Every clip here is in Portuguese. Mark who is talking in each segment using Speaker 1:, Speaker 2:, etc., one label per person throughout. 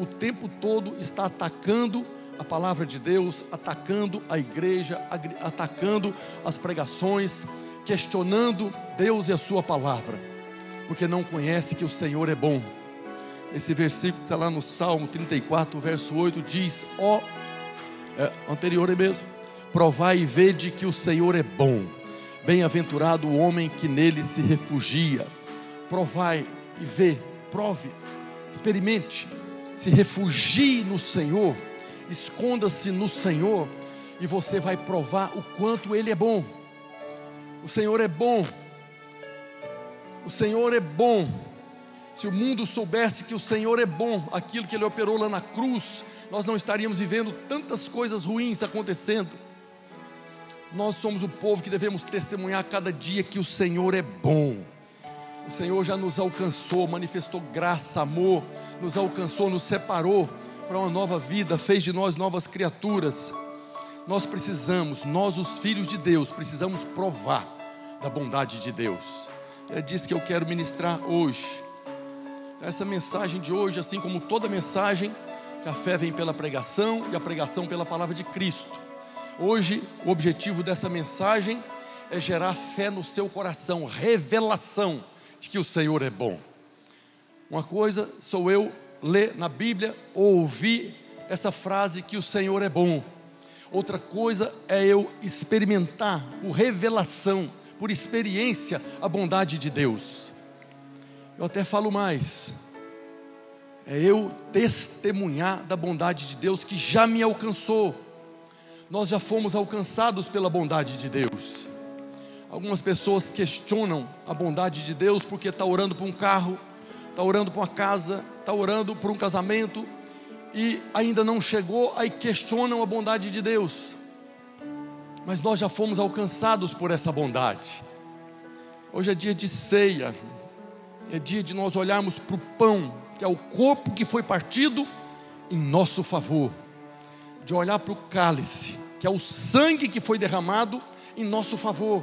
Speaker 1: o tempo todo está atacando a palavra de Deus, atacando a igreja, atacando as pregações, questionando Deus e a Sua palavra, porque não conhece que o Senhor é bom. Esse versículo está lá no Salmo 34, verso 8, diz: Ó, oh, é, anterior é mesmo, provai e vede que o Senhor é bom, bem-aventurado o homem que nele se refugia. Provai e vê, prove, experimente, se refugie no Senhor, esconda-se no Senhor, e você vai provar o quanto Ele é bom. O Senhor é bom. O Senhor é bom. Se o mundo soubesse que o Senhor é bom, aquilo que Ele operou lá na cruz, nós não estaríamos vivendo tantas coisas ruins acontecendo. Nós somos o povo que devemos testemunhar cada dia que o Senhor é bom. O Senhor já nos alcançou, manifestou graça, amor, nos alcançou, nos separou para uma nova vida, fez de nós novas criaturas. Nós precisamos, nós os filhos de Deus, precisamos provar da bondade de Deus. É disso que eu quero ministrar hoje. Essa mensagem de hoje, assim como toda mensagem, que a fé vem pela pregação e a pregação pela palavra de Cristo. Hoje, o objetivo dessa mensagem é gerar fé no seu coração, revelação de que o Senhor é bom. Uma coisa sou eu ler na Bíblia ou ouvir essa frase que o Senhor é bom. Outra coisa é eu experimentar por revelação, por experiência, a bondade de Deus. Eu até falo mais. É eu testemunhar da bondade de Deus que já me alcançou. Nós já fomos alcançados pela bondade de Deus. Algumas pessoas questionam a bondade de Deus porque está orando por um carro, está orando por uma casa, está orando por um casamento e ainda não chegou, aí questionam a bondade de Deus. Mas nós já fomos alcançados por essa bondade. Hoje é dia de ceia, é dia de nós olharmos para o pão, que é o corpo que foi partido em nosso favor, de olhar para o cálice, que é o sangue que foi derramado em nosso favor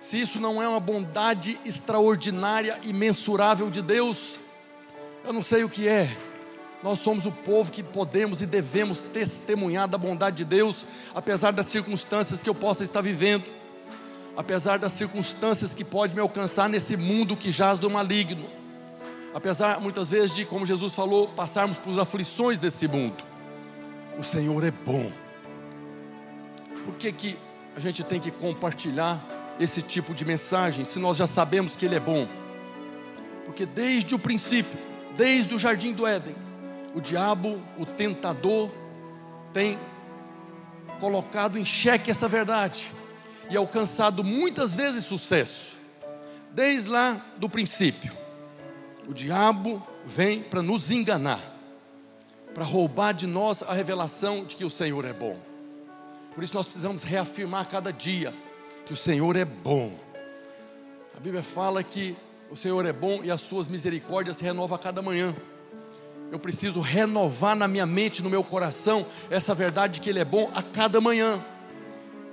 Speaker 1: se isso não é uma bondade extraordinária e mensurável de Deus, eu não sei o que é. Nós somos o povo que podemos e devemos testemunhar da bondade de Deus, apesar das circunstâncias que eu possa estar vivendo, apesar das circunstâncias que pode me alcançar nesse mundo que jaz do maligno, apesar muitas vezes de, como Jesus falou, passarmos por aflições desse mundo. O Senhor é bom. Por que, que a gente tem que compartilhar esse tipo de mensagem se nós já sabemos que Ele é bom? Porque desde o princípio, desde o jardim do Éden, o diabo, o tentador, tem colocado em xeque essa verdade e alcançado muitas vezes sucesso. Desde lá do princípio, o diabo vem para nos enganar, para roubar de nós a revelação de que o Senhor é bom. Por isso nós precisamos reafirmar cada dia que o Senhor é bom. A Bíblia fala que o Senhor é bom e as suas misericórdias se renovam a cada manhã. Eu preciso renovar na minha mente, no meu coração, essa verdade de que Ele é bom a cada manhã.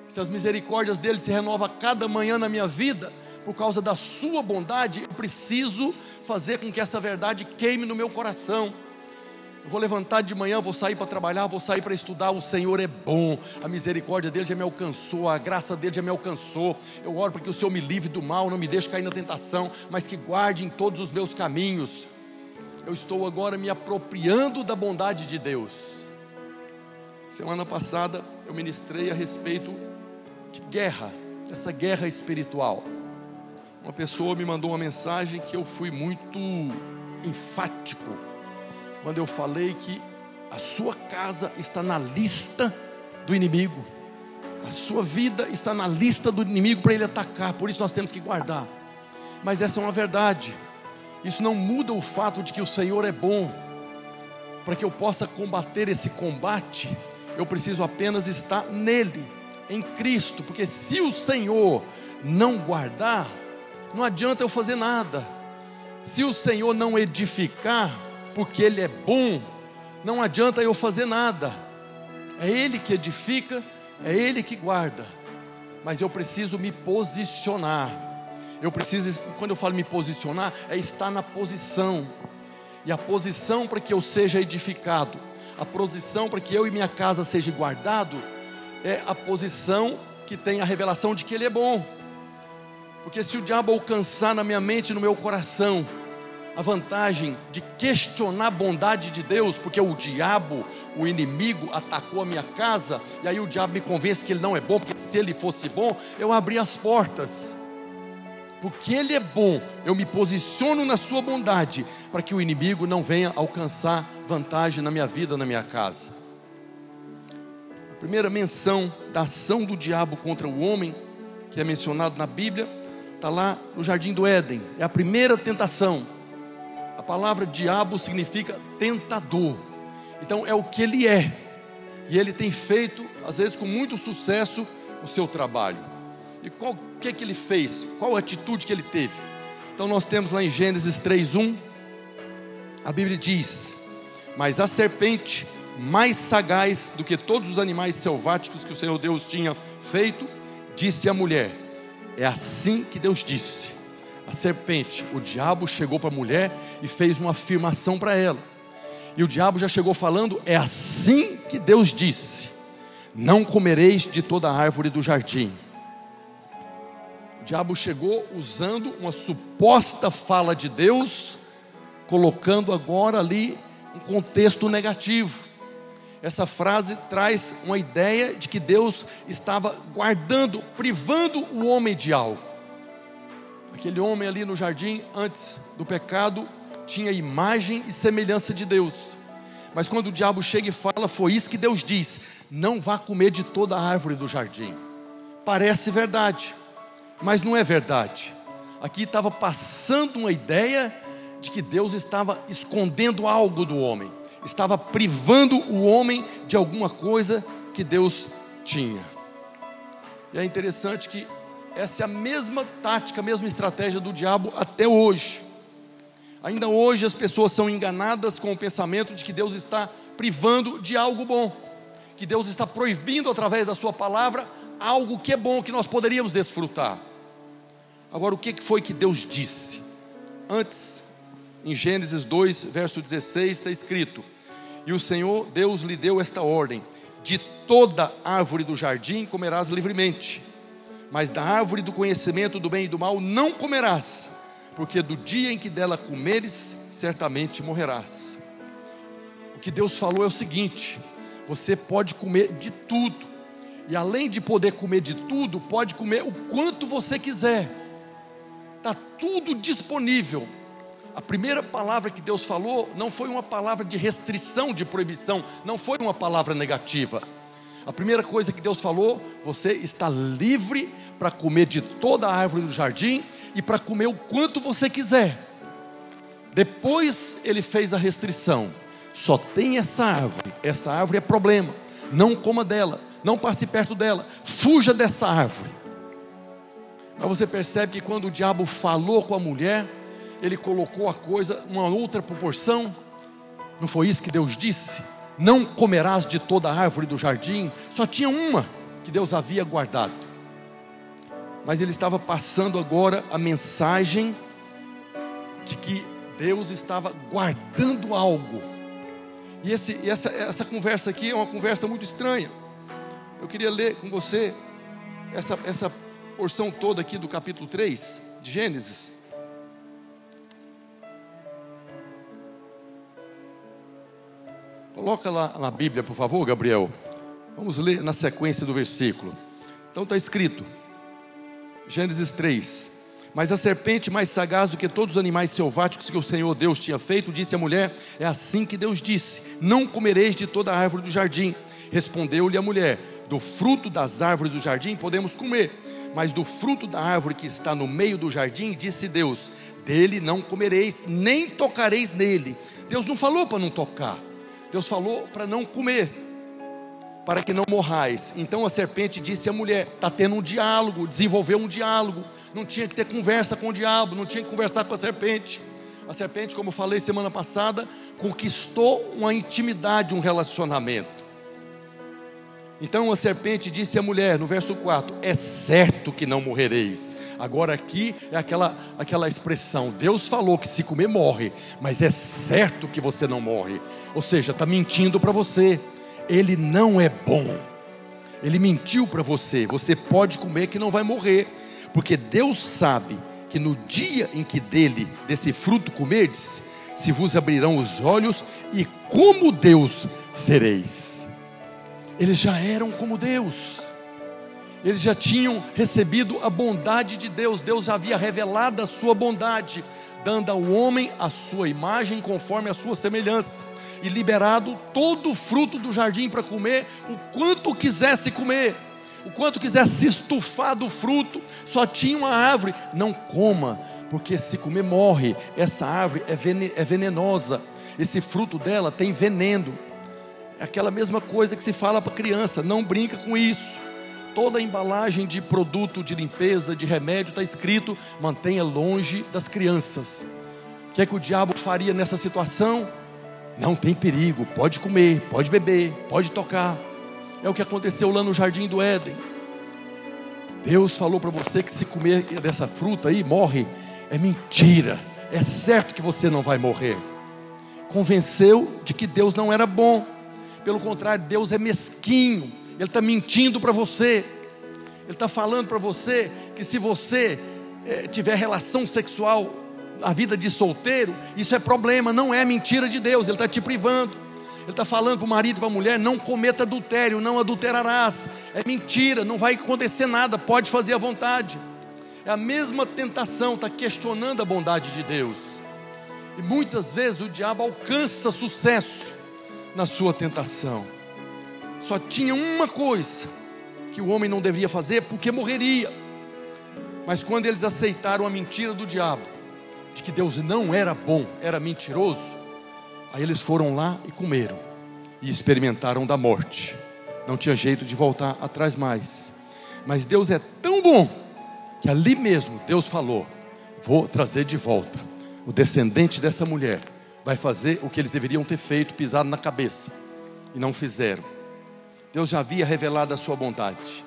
Speaker 1: Se as misericórdias dele se renovam a cada manhã na minha vida, por causa da Sua bondade, eu preciso fazer com que essa verdade queime no meu coração. Eu vou levantar de manhã, vou sair para trabalhar, vou sair para estudar. O Senhor é bom, a misericórdia dele já me alcançou, a graça dele já me alcançou. Eu oro para que o Senhor me livre do mal, não me deixe cair na tentação, mas que guarde em todos os meus caminhos. Eu estou agora me apropriando da bondade de Deus. Semana passada eu ministrei a respeito de guerra, essa guerra espiritual. Uma pessoa me mandou uma mensagem que eu fui muito enfático quando eu falei que a sua casa está na lista do inimigo, a sua vida está na lista do inimigo para ele atacar, por isso nós temos que guardar. Mas essa é uma verdade, isso não muda o fato de que o Senhor é bom, para que eu possa combater esse combate, eu preciso apenas estar nele, em Cristo, porque se o Senhor não guardar, não adianta eu fazer nada. Se o Senhor não edificar, porque Ele é bom, não adianta eu fazer nada. É Ele que edifica, é Ele que guarda. Mas eu preciso me posicionar. Eu preciso, quando eu falo me posicionar, é estar na posição. E a posição para que eu seja edificado, a posição para que eu e minha casa seja guardado, é a posição que tem a revelação de que Ele é bom. Porque se o diabo alcançar na minha mente, no meu coração, a vantagem de questionar a bondade de Deus, porque o diabo, o inimigo, atacou a minha casa, e aí o diabo me convence que ele não é bom, porque se ele fosse bom, eu abri as portas. Porque ele é bom, eu me posiciono na sua bondade, para que o inimigo não venha alcançar vantagem na minha vida, na minha casa. A primeira menção da ação do diabo contra o homem, que é mencionado na Bíblia, está lá no jardim do Éden, é a primeira tentação. A palavra diabo significa tentador. Então é o que ele é. E ele tem feito, às vezes com muito sucesso, o seu trabalho. E qual que que ele fez? Qual atitude que ele teve? Então nós temos lá em Gênesis 3:1, a Bíblia diz: "Mas a serpente, mais sagaz do que todos os animais selváticos que o Senhor Deus tinha feito, disse à mulher: É assim que Deus disse: a serpente, o diabo chegou para a mulher e fez uma afirmação para ela. E o diabo já chegou falando: é assim que Deus disse: não comereis de toda árvore do jardim. O diabo chegou usando uma suposta fala de Deus, colocando agora ali um contexto negativo. Essa frase traz uma ideia de que Deus estava guardando, privando o homem de algo. Aquele homem ali no jardim, antes do pecado, tinha imagem e semelhança de Deus. Mas quando o diabo chega e fala, foi isso que Deus diz: não vá comer de toda a árvore do jardim. Parece verdade, mas não é verdade. Aqui estava passando uma ideia de que Deus estava escondendo algo do homem, estava privando o homem de alguma coisa que Deus tinha. E é interessante que essa é a mesma tática, a mesma estratégia do diabo até hoje. Ainda hoje as pessoas são enganadas com o pensamento de que Deus está privando de algo bom, que Deus está proibindo através da Sua palavra algo que é bom, que nós poderíamos desfrutar. Agora, o que foi que Deus disse? Antes, em Gênesis 2, verso 16, está escrito: E o Senhor Deus lhe deu esta ordem: De toda árvore do jardim comerás livremente mas da árvore do conhecimento do bem e do mal não comerás, porque do dia em que dela comeres, certamente morrerás. O que Deus falou é o seguinte: você pode comer de tudo, e além de poder comer de tudo, pode comer o quanto você quiser, está tudo disponível. A primeira palavra que Deus falou não foi uma palavra de restrição, de proibição, não foi uma palavra negativa. A primeira coisa que Deus falou, você está livre para comer de toda a árvore do jardim e para comer o quanto você quiser. Depois ele fez a restrição: só tem essa árvore, essa árvore é problema, não coma dela, não passe perto dela, fuja dessa árvore. Mas você percebe que quando o diabo falou com a mulher, ele colocou a coisa numa outra proporção. Não foi isso que Deus disse? Não comerás de toda a árvore do jardim. Só tinha uma que Deus havia guardado mas ele estava passando agora a mensagem de que Deus estava guardando algo. E esse, essa, essa conversa aqui é uma conversa muito estranha. Eu queria ler com você essa, essa porção toda aqui do capítulo 3 de Gênesis. Coloca lá na Bíblia, por favor, Gabriel. Vamos ler na sequência do versículo. Então está escrito: Gênesis 3. Mas a serpente, mais sagaz do que todos os animais selváticos que o Senhor Deus tinha feito, disse à mulher: É assim que Deus disse: Não comereis de toda a árvore do jardim. Respondeu-lhe a mulher: Do fruto das árvores do jardim podemos comer, mas do fruto da árvore que está no meio do jardim, disse Deus: Dele não comereis, nem tocareis nele. Deus não falou para não tocar, Deus falou para não comer para que não morrais. Então a serpente disse à mulher: está tendo um diálogo, desenvolveu um diálogo. Não tinha que ter conversa com o diabo, não tinha que conversar com a serpente. A serpente, como falei semana passada, conquistou uma intimidade, um relacionamento. Então a serpente disse à mulher, no verso 4: É certo que não morrereis. Agora aqui é aquela, aquela expressão: Deus falou que se comer morre, mas é certo que você não morre. Ou seja, está mentindo para você. Ele não é bom. Ele mentiu para você. Você pode comer que não vai morrer, porque Deus sabe que no dia em que dele, desse fruto comerdes, se vos abrirão os olhos e como Deus sereis. Eles já eram como Deus. Eles já tinham recebido a bondade de Deus. Deus havia revelado a sua bondade, dando ao homem a sua imagem conforme a sua semelhança e liberado todo o fruto do jardim para comer o quanto quisesse comer o quanto quiser se estufar do fruto, só tinha uma árvore, não coma, porque se comer morre. Essa árvore é, é venenosa, esse fruto dela tem veneno. É aquela mesma coisa que se fala para criança, não brinca com isso. Toda embalagem de produto de limpeza, de remédio, está escrito: mantenha longe das crianças. O que é que o diabo faria nessa situação? Não tem perigo, pode comer, pode beber, pode tocar. É o que aconteceu lá no jardim do Éden. Deus falou para você que se comer dessa fruta aí, morre. É mentira. É certo que você não vai morrer. Convenceu de que Deus não era bom. Pelo contrário, Deus é mesquinho. Ele está mentindo para você. Ele está falando para você que se você é, tiver relação sexual, a vida de solteiro, isso é problema, não é mentira de Deus. Ele está te privando. Ele está falando para o marido e para a mulher: não cometa adultério, não adulterarás. É mentira, não vai acontecer nada, pode fazer à vontade. É a mesma tentação, está questionando a bondade de Deus. E muitas vezes o diabo alcança sucesso na sua tentação. Só tinha uma coisa que o homem não deveria fazer porque morreria. Mas quando eles aceitaram a mentira do diabo, de que Deus não era bom, era mentiroso, Aí eles foram lá e comeram e experimentaram da morte. Não tinha jeito de voltar atrás mais. Mas Deus é tão bom que ali mesmo Deus falou: Vou trazer de volta o descendente dessa mulher. Vai fazer o que eles deveriam ter feito, pisado na cabeça. E não fizeram. Deus já havia revelado a sua bondade.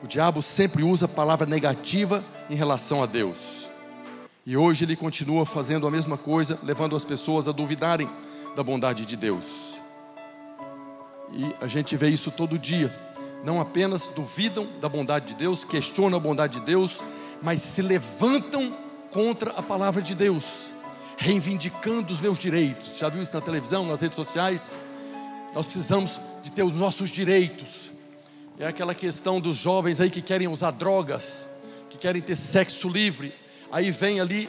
Speaker 1: O diabo sempre usa a palavra negativa em relação a Deus. E hoje ele continua fazendo a mesma coisa, levando as pessoas a duvidarem da bondade de Deus. E a gente vê isso todo dia. Não apenas duvidam da bondade de Deus, questionam a bondade de Deus, mas se levantam contra a palavra de Deus, reivindicando os meus direitos. Já viu isso na televisão, nas redes sociais? Nós precisamos de ter os nossos direitos. É aquela questão dos jovens aí que querem usar drogas, que querem ter sexo livre Aí vem ali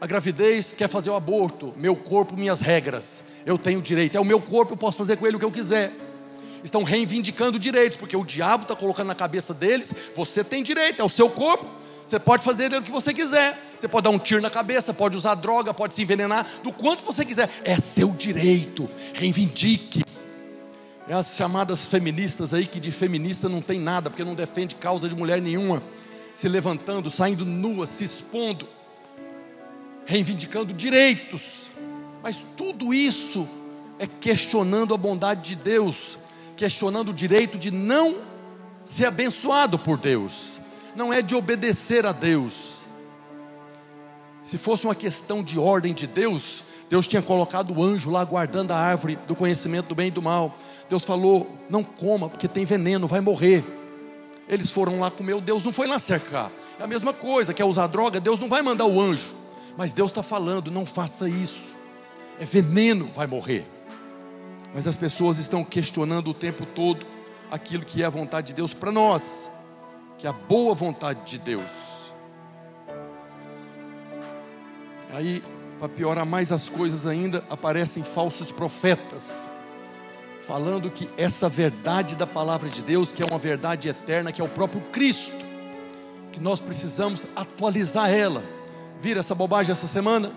Speaker 1: a gravidez, quer fazer o aborto, meu corpo, minhas regras. Eu tenho direito, é o meu corpo, eu posso fazer com ele o que eu quiser. Estão reivindicando direitos, porque o diabo está colocando na cabeça deles: você tem direito, é o seu corpo, você pode fazer o que você quiser. Você pode dar um tiro na cabeça, pode usar droga, pode se envenenar, do quanto você quiser. É seu direito. Reivindique. É as chamadas feministas aí que de feminista não tem nada, porque não defende causa de mulher nenhuma se levantando, saindo nua, se expondo, reivindicando direitos. Mas tudo isso é questionando a bondade de Deus, questionando o direito de não ser abençoado por Deus, não é de obedecer a Deus. Se fosse uma questão de ordem de Deus, Deus tinha colocado o anjo lá guardando a árvore do conhecimento do bem e do mal. Deus falou: não coma, porque tem veneno, vai morrer. Eles foram lá comer, Deus não foi lá cercar. É a mesma coisa, quer usar droga, Deus não vai mandar o anjo. Mas Deus está falando, não faça isso. É veneno, vai morrer. Mas as pessoas estão questionando o tempo todo aquilo que é a vontade de Deus para nós, que a boa vontade de Deus. Aí, para piorar mais as coisas ainda, aparecem falsos profetas falando que essa verdade da palavra de Deus, que é uma verdade eterna, que é o próprio Cristo, que nós precisamos atualizar ela. Vira essa bobagem essa semana?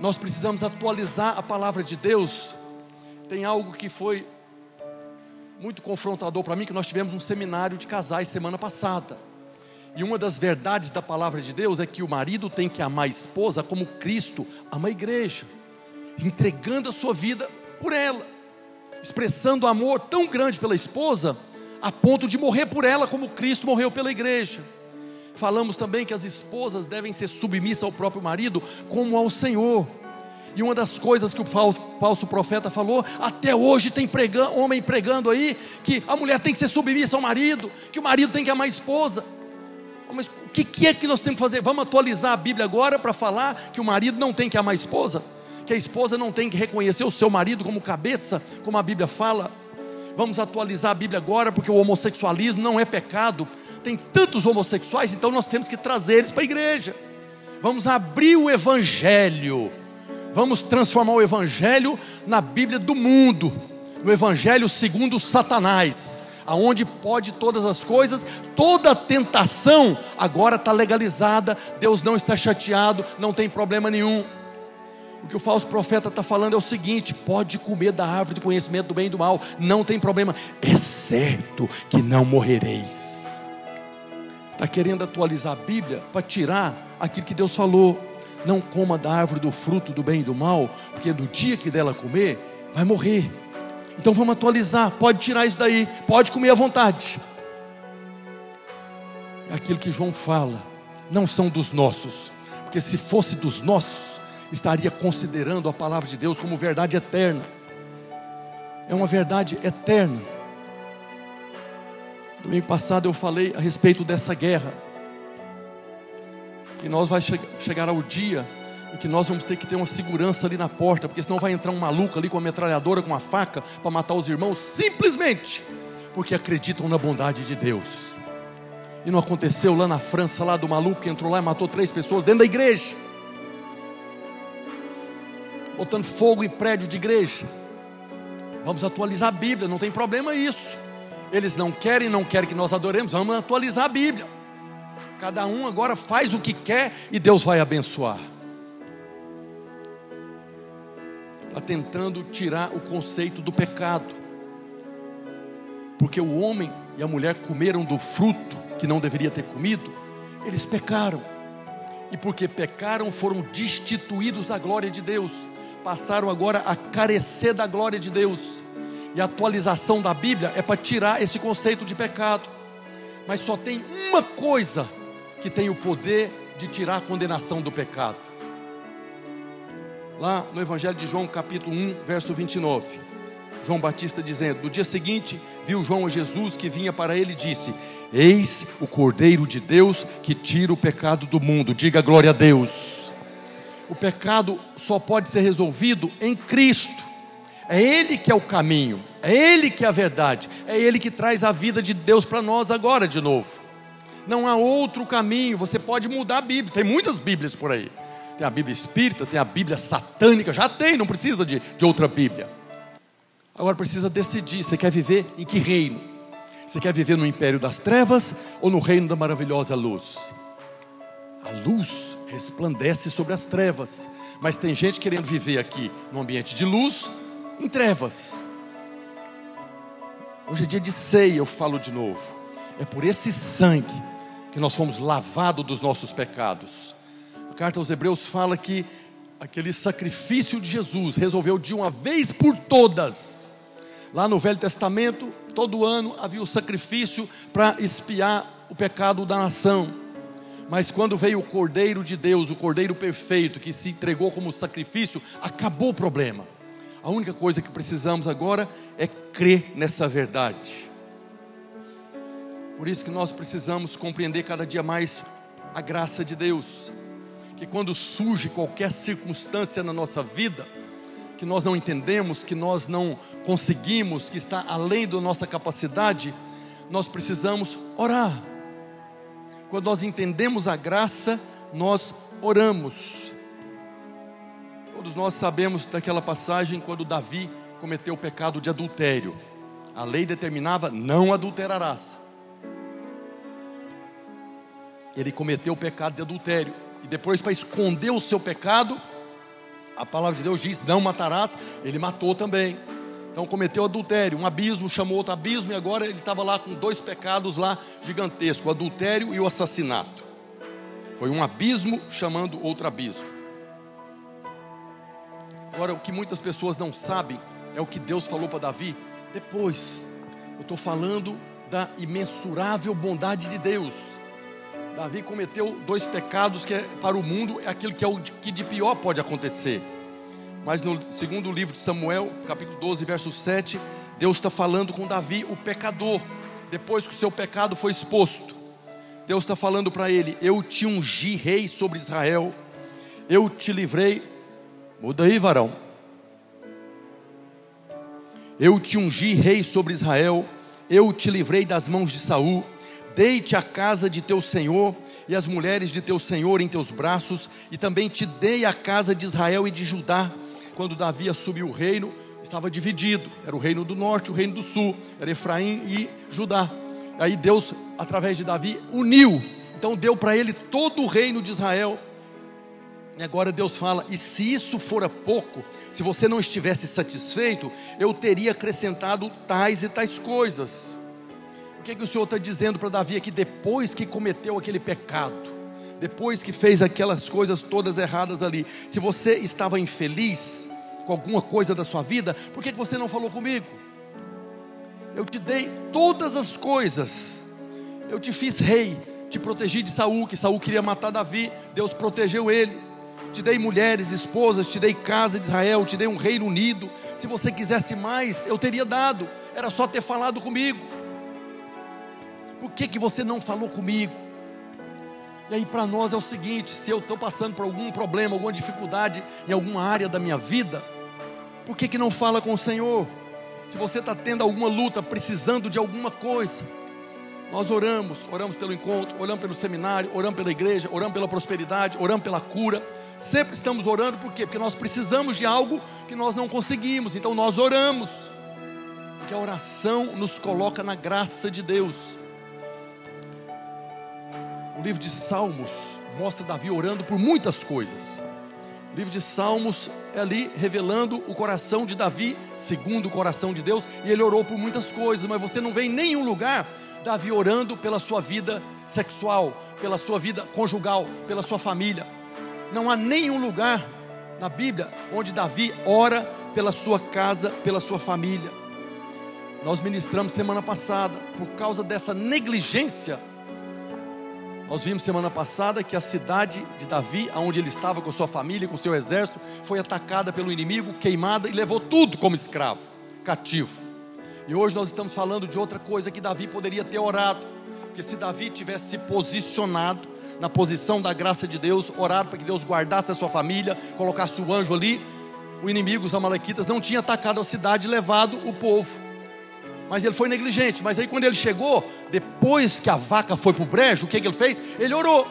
Speaker 1: Nós precisamos atualizar a palavra de Deus. Tem algo que foi muito confrontador para mim, que nós tivemos um seminário de casais semana passada. E uma das verdades da palavra de Deus é que o marido tem que amar a esposa como Cristo ama a igreja, entregando a sua vida por ela. expressando amor tão grande pela esposa, a ponto de morrer por ela, como Cristo morreu pela igreja. Falamos também que as esposas devem ser submissas ao próprio marido, como ao Senhor. E uma das coisas que o falso, falso profeta falou, até hoje tem homem pregando aí, que a mulher tem que ser submissa ao marido, que o marido tem que amar a esposa. Mas o que, que é que nós temos que fazer? Vamos atualizar a Bíblia agora para falar que o marido não tem que amar a esposa? Que a esposa não tem que reconhecer o seu marido como cabeça, como a Bíblia fala? Vamos atualizar a Bíblia agora, porque o homossexualismo não é pecado. Tem tantos homossexuais, então nós temos que trazer eles para a igreja. Vamos abrir o Evangelho Vamos transformar o Evangelho na Bíblia do mundo, no Evangelho segundo Satanás, aonde pode todas as coisas, toda tentação agora está legalizada, Deus não está chateado, não tem problema nenhum. O que o falso profeta está falando é o seguinte: pode comer da árvore do conhecimento do bem e do mal, não tem problema, exceto que não morrereis. Está querendo atualizar a Bíblia para tirar aquilo que Deus falou não coma da árvore do fruto do bem e do mal, porque do dia que dela comer, vai morrer. Então vamos atualizar, pode tirar isso daí, pode comer à vontade. Aquilo que João fala, não são dos nossos, porque se fosse dos nossos, estaria considerando a palavra de Deus como verdade eterna. É uma verdade eterna. Domingo passado eu falei a respeito dessa guerra e nós vai che chegar ao dia em que nós vamos ter que ter uma segurança ali na porta, porque senão vai entrar um maluco ali com uma metralhadora, com uma faca, para matar os irmãos, simplesmente porque acreditam na bondade de Deus. E não aconteceu lá na França, lá do maluco que entrou lá e matou três pessoas dentro da igreja, botando fogo em prédio de igreja. Vamos atualizar a Bíblia, não tem problema isso. Eles não querem, não querem que nós adoremos, vamos atualizar a Bíblia. Cada um agora faz o que quer e Deus vai abençoar. Está tentando tirar o conceito do pecado. Porque o homem e a mulher comeram do fruto que não deveria ter comido, eles pecaram. E porque pecaram, foram destituídos da glória de Deus. Passaram agora a carecer da glória de Deus. E a atualização da Bíblia é para tirar esse conceito de pecado. Mas só tem uma coisa que tem o poder de tirar a condenação do pecado. Lá no Evangelho de João, capítulo 1, verso 29. João Batista dizendo: No dia seguinte, viu João a Jesus que vinha para ele e disse: Eis o Cordeiro de Deus que tira o pecado do mundo. Diga glória a Deus. O pecado só pode ser resolvido em Cristo. É Ele que é o caminho, é Ele que é a verdade, é Ele que traz a vida de Deus para nós agora de novo. Não há outro caminho. Você pode mudar a Bíblia. Tem muitas Bíblias por aí. Tem a Bíblia espírita, tem a Bíblia satânica. Já tem, não precisa de, de outra Bíblia. Agora precisa decidir: você quer viver em que reino? Você quer viver no império das trevas ou no reino da maravilhosa luz? A luz resplandece sobre as trevas. Mas tem gente querendo viver aqui no ambiente de luz, em trevas. Hoje é dia de ceia, eu falo de novo. É por esse sangue que nós fomos lavados dos nossos pecados. A carta aos Hebreus fala que aquele sacrifício de Jesus resolveu de uma vez por todas. Lá no Velho Testamento, todo ano havia o sacrifício para espiar o pecado da nação. Mas quando veio o Cordeiro de Deus, o Cordeiro perfeito, que se entregou como sacrifício, acabou o problema. A única coisa que precisamos agora é crer nessa verdade. Por isso que nós precisamos compreender cada dia mais a graça de Deus. Que quando surge qualquer circunstância na nossa vida, que nós não entendemos, que nós não conseguimos, que está além da nossa capacidade, nós precisamos orar. Quando nós entendemos a graça, nós oramos. Todos nós sabemos daquela passagem quando Davi cometeu o pecado de adultério. A lei determinava: não adulterarás ele cometeu o pecado de adultério. E depois, para esconder o seu pecado, a palavra de Deus diz: Não matarás. Ele matou também. Então cometeu adultério, um abismo chamou outro abismo, e agora ele estava lá com dois pecados lá gigantescos: o adultério e o assassinato. Foi um abismo chamando outro abismo. Agora, o que muitas pessoas não sabem é o que Deus falou para Davi depois. Eu estou falando da imensurável bondade de Deus. Davi cometeu dois pecados que é, para o mundo é aquilo que é o que de pior pode acontecer. Mas no segundo livro de Samuel, capítulo 12, verso 7, Deus está falando com Davi, o pecador, depois que o seu pecado foi exposto. Deus está falando para ele: Eu te ungi rei sobre Israel, eu te livrei. Muda aí, varão. Eu te ungi rei sobre Israel, eu te livrei das mãos de Saul, dei-te a casa de teu senhor e as mulheres de teu senhor em teus braços, e também te dei a casa de Israel e de Judá. Quando Davi assumiu o reino, estava dividido: era o reino do norte, o reino do sul, era Efraim e Judá. Aí Deus, através de Davi, uniu. Então deu para ele todo o reino de Israel. E agora Deus fala: e se isso fora pouco, se você não estivesse satisfeito, eu teria acrescentado tais e tais coisas. O que, que o Senhor está dizendo para Davi aqui depois que cometeu aquele pecado? Depois que fez aquelas coisas todas erradas ali, se você estava infeliz com alguma coisa da sua vida, por que, que você não falou comigo? Eu te dei todas as coisas. Eu te fiz rei, te protegi de Saul, que Saul queria matar Davi, Deus protegeu ele. Te dei mulheres, esposas, te dei casa de Israel, te dei um reino unido. Se você quisesse mais, eu teria dado. Era só ter falado comigo. Por que, que você não falou comigo? E aí para nós é o seguinte: se eu estou passando por algum problema, alguma dificuldade em alguma área da minha vida, por que, que não fala com o Senhor? Se você está tendo alguma luta, precisando de alguma coisa, nós oramos, oramos pelo encontro, oramos pelo seminário, oramos pela igreja, oramos pela prosperidade, oramos pela cura. Sempre estamos orando, por quê? Porque nós precisamos de algo que nós não conseguimos, então nós oramos. Porque a oração nos coloca na graça de Deus. O livro de Salmos mostra Davi orando por muitas coisas. O livro de Salmos é ali revelando o coração de Davi, segundo o coração de Deus, e ele orou por muitas coisas, mas você não vê em nenhum lugar Davi orando pela sua vida sexual, pela sua vida conjugal, pela sua família. Não há nenhum lugar na Bíblia onde Davi ora pela sua casa, pela sua família. Nós ministramos semana passada, por causa dessa negligência nós vimos semana passada que a cidade de Davi, onde ele estava com sua família, com seu exército, foi atacada pelo inimigo, queimada e levou tudo como escravo, cativo. E hoje nós estamos falando de outra coisa que Davi poderia ter orado, porque se Davi tivesse se posicionado na posição da graça de Deus, orado para que Deus guardasse a sua família, colocasse o anjo ali, o inimigo, os amalequitas, não tinha atacado a cidade e levado o povo mas ele foi negligente. Mas aí quando ele chegou, depois que a vaca foi para o brejo, o que, que ele fez? Ele orou.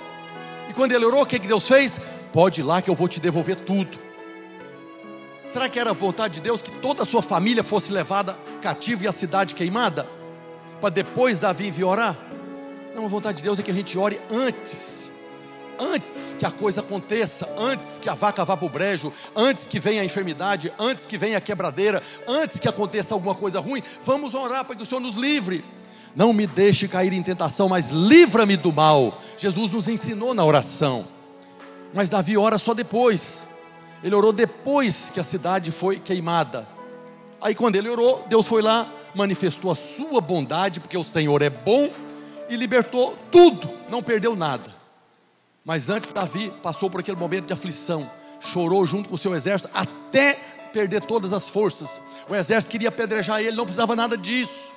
Speaker 1: E quando ele orou, o que, que Deus fez? Pode ir lá que eu vou te devolver tudo. Será que era a vontade de Deus que toda a sua família fosse levada cativa e a cidade queimada? Para depois Davi vir orar? Não, a vontade de Deus é que a gente ore antes antes que a coisa aconteça, antes que a vaca vá para o brejo, antes que venha a enfermidade, antes que venha a quebradeira, antes que aconteça alguma coisa ruim, vamos orar para que o Senhor nos livre. Não me deixe cair em tentação, mas livra-me do mal. Jesus nos ensinou na oração. Mas Davi ora só depois. Ele orou depois que a cidade foi queimada. Aí quando ele orou, Deus foi lá, manifestou a sua bondade, porque o Senhor é bom e libertou tudo, não perdeu nada. Mas antes Davi passou por aquele momento de aflição, chorou junto com o seu exército até perder todas as forças. O exército queria apedrejar ele, não precisava nada disso.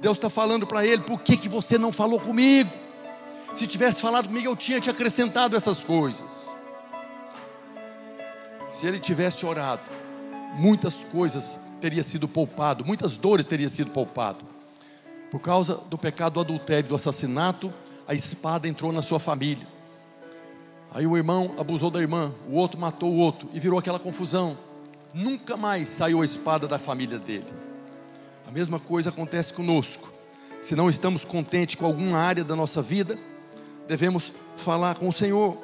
Speaker 1: Deus está falando para ele: por que, que você não falou comigo? Se tivesse falado comigo, eu tinha te acrescentado essas coisas. Se ele tivesse orado, muitas coisas teria sido poupado, muitas dores teria sido poupado. Por causa do pecado do adultério, do assassinato, a espada entrou na sua família. Aí o irmão abusou da irmã, o outro matou o outro e virou aquela confusão. Nunca mais saiu a espada da família dele. A mesma coisa acontece conosco. Se não estamos contentes com alguma área da nossa vida, devemos falar com o Senhor.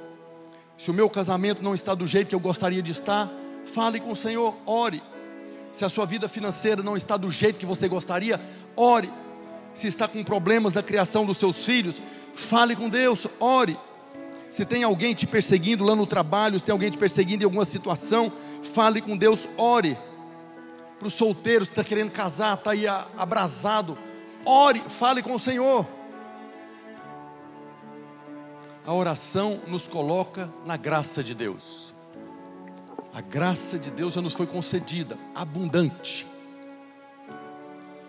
Speaker 1: Se o meu casamento não está do jeito que eu gostaria de estar, fale com o Senhor, ore. Se a sua vida financeira não está do jeito que você gostaria, ore. Se está com problemas na criação dos seus filhos, fale com Deus, ore. Se tem alguém te perseguindo lá no trabalho, se tem alguém te perseguindo em alguma situação, fale com Deus, ore. para os solteiros que estão tá querendo casar, está aí abrasado. Ore, fale com o Senhor. A oração nos coloca na graça de Deus. A graça de Deus já nos foi concedida, abundante.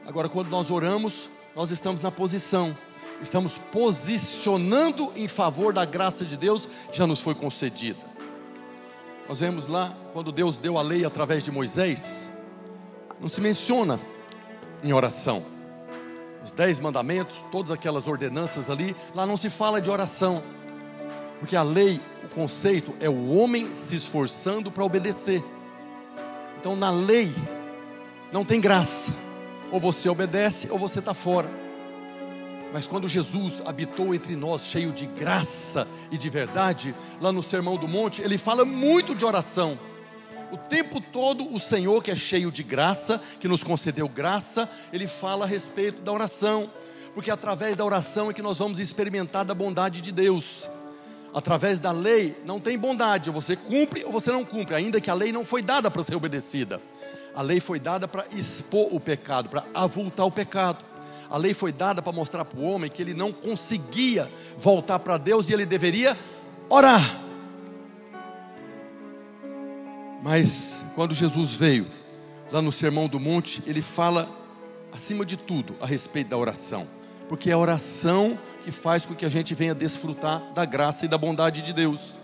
Speaker 1: Agora, quando nós oramos, nós estamos na posição, estamos posicionando em favor da graça de Deus que já nos foi concedida. Nós vemos lá, quando Deus deu a lei através de Moisés, não se menciona em oração. Os dez mandamentos, todas aquelas ordenanças ali, lá não se fala de oração. Porque a lei, o conceito é o homem se esforçando para obedecer. Então na lei não tem graça. Ou você obedece ou você está fora. Mas quando Jesus habitou entre nós, cheio de graça e de verdade, lá no Sermão do Monte, ele fala muito de oração. O tempo todo, o Senhor, que é cheio de graça, que nos concedeu graça, ele fala a respeito da oração, porque através da oração é que nós vamos experimentar da bondade de Deus através da lei, não tem bondade, você cumpre ou você não cumpre, ainda que a lei não foi dada para ser obedecida. A lei foi dada para expor o pecado, para avultar o pecado. A lei foi dada para mostrar para o homem que ele não conseguia voltar para Deus e ele deveria orar. Mas quando Jesus veio, lá no Sermão do Monte, ele fala, acima de tudo, a respeito da oração, porque é a oração que faz com que a gente venha desfrutar da graça e da bondade de Deus.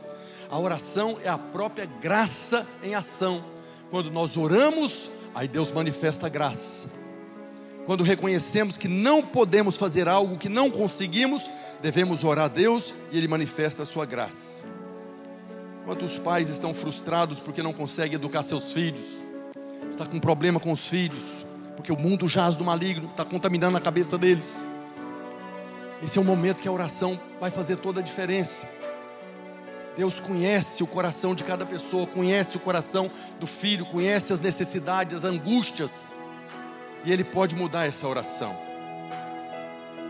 Speaker 1: A oração é a própria graça em ação. Quando nós oramos, aí Deus manifesta a graça. Quando reconhecemos que não podemos fazer algo que não conseguimos, devemos orar a Deus e Ele manifesta a sua graça. Quantos pais estão frustrados porque não conseguem educar seus filhos? Está com problema com os filhos, porque o mundo jaz do maligno, está contaminando a cabeça deles. Esse é o momento que a oração vai fazer toda a diferença. Deus conhece o coração de cada pessoa, conhece o coração do filho, conhece as necessidades, as angústias, e Ele pode mudar essa oração.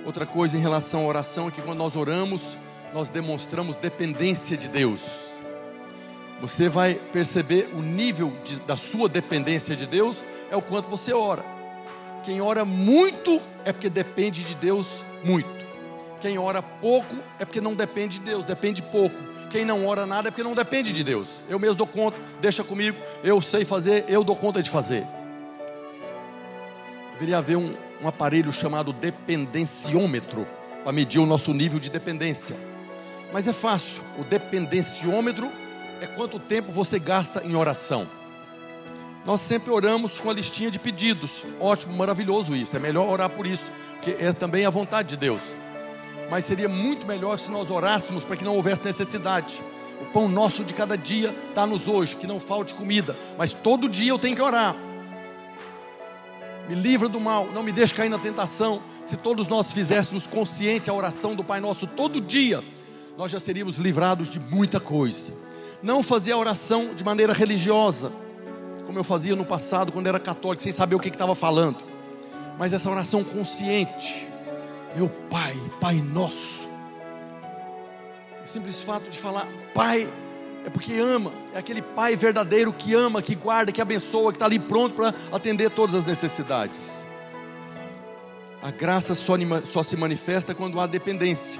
Speaker 1: Outra coisa em relação à oração é que quando nós oramos, nós demonstramos dependência de Deus. Você vai perceber o nível de, da sua dependência de Deus é o quanto você ora. Quem ora muito é porque depende de Deus muito. Quem ora pouco é porque não depende de Deus, depende pouco. Quem não ora nada é porque não depende de Deus. Eu mesmo dou conta, deixa comigo, eu sei fazer, eu dou conta de fazer. Deveria haver um, um aparelho chamado dependenciômetro para medir o nosso nível de dependência. Mas é fácil, o dependenciômetro é quanto tempo você gasta em oração. Nós sempre oramos com a listinha de pedidos. Ótimo, maravilhoso isso. É melhor orar por isso, porque é também a vontade de Deus mas seria muito melhor se nós orássemos para que não houvesse necessidade. O pão nosso de cada dia dá-nos hoje, que não falte comida, mas todo dia eu tenho que orar. Me livra do mal, não me deixe cair na tentação. Se todos nós fizéssemos consciente a oração do Pai Nosso todo dia, nós já seríamos livrados de muita coisa. Não fazer a oração de maneira religiosa, como eu fazia no passado quando era católico, sem saber o que estava falando, mas essa oração consciente meu Pai, Pai nosso. O simples fato de falar Pai é porque ama, é aquele Pai verdadeiro que ama, que guarda, que abençoa, que está ali pronto para atender todas as necessidades. A graça só, só se manifesta quando há dependência.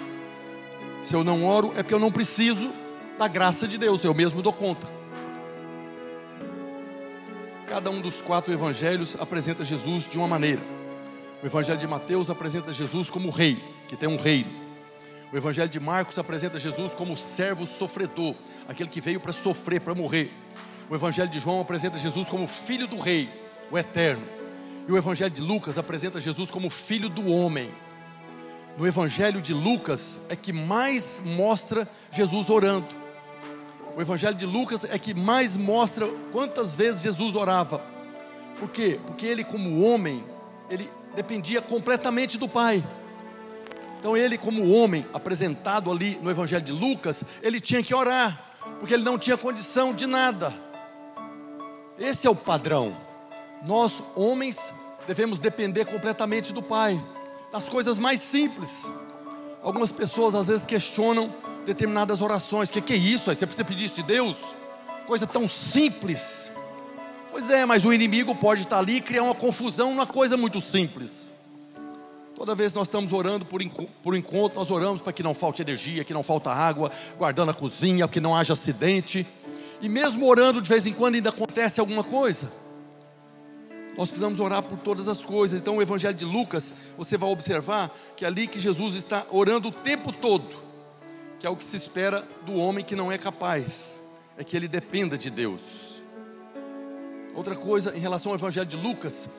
Speaker 1: Se eu não oro, é porque eu não preciso da graça de Deus, eu mesmo dou conta. Cada um dos quatro evangelhos apresenta Jesus de uma maneira. O Evangelho de Mateus apresenta Jesus como rei, que tem um reino. O Evangelho de Marcos apresenta Jesus como servo sofredor, aquele que veio para sofrer, para morrer. O Evangelho de João apresenta Jesus como filho do rei, o eterno. E o Evangelho de Lucas apresenta Jesus como filho do homem. No Evangelho de Lucas é que mais mostra Jesus orando. O Evangelho de Lucas é que mais mostra quantas vezes Jesus orava. Por quê? Porque ele, como homem, ele dependia completamente do Pai. Então ele, como homem apresentado ali no Evangelho de Lucas, ele tinha que orar, porque ele não tinha condição de nada. Esse é o padrão. Nós, homens, devemos depender completamente do Pai, das coisas mais simples. Algumas pessoas às vezes questionam determinadas orações. Que que é isso? Aí você precisa pedir isso de Deus? Coisa tão simples. Pois é, mas o inimigo pode estar ali e criar uma confusão numa coisa muito simples. Toda vez que nós estamos orando por, por encontro, nós oramos para que não falte energia, que não falta água, guardando a cozinha, que não haja acidente. E mesmo orando, de vez em quando ainda acontece alguma coisa. Nós precisamos orar por todas as coisas. Então, o Evangelho de Lucas, você vai observar que é ali que Jesus está orando o tempo todo, que é o que se espera do homem que não é capaz, é que ele dependa de Deus. Outra coisa em relação ao Evangelho de Lucas,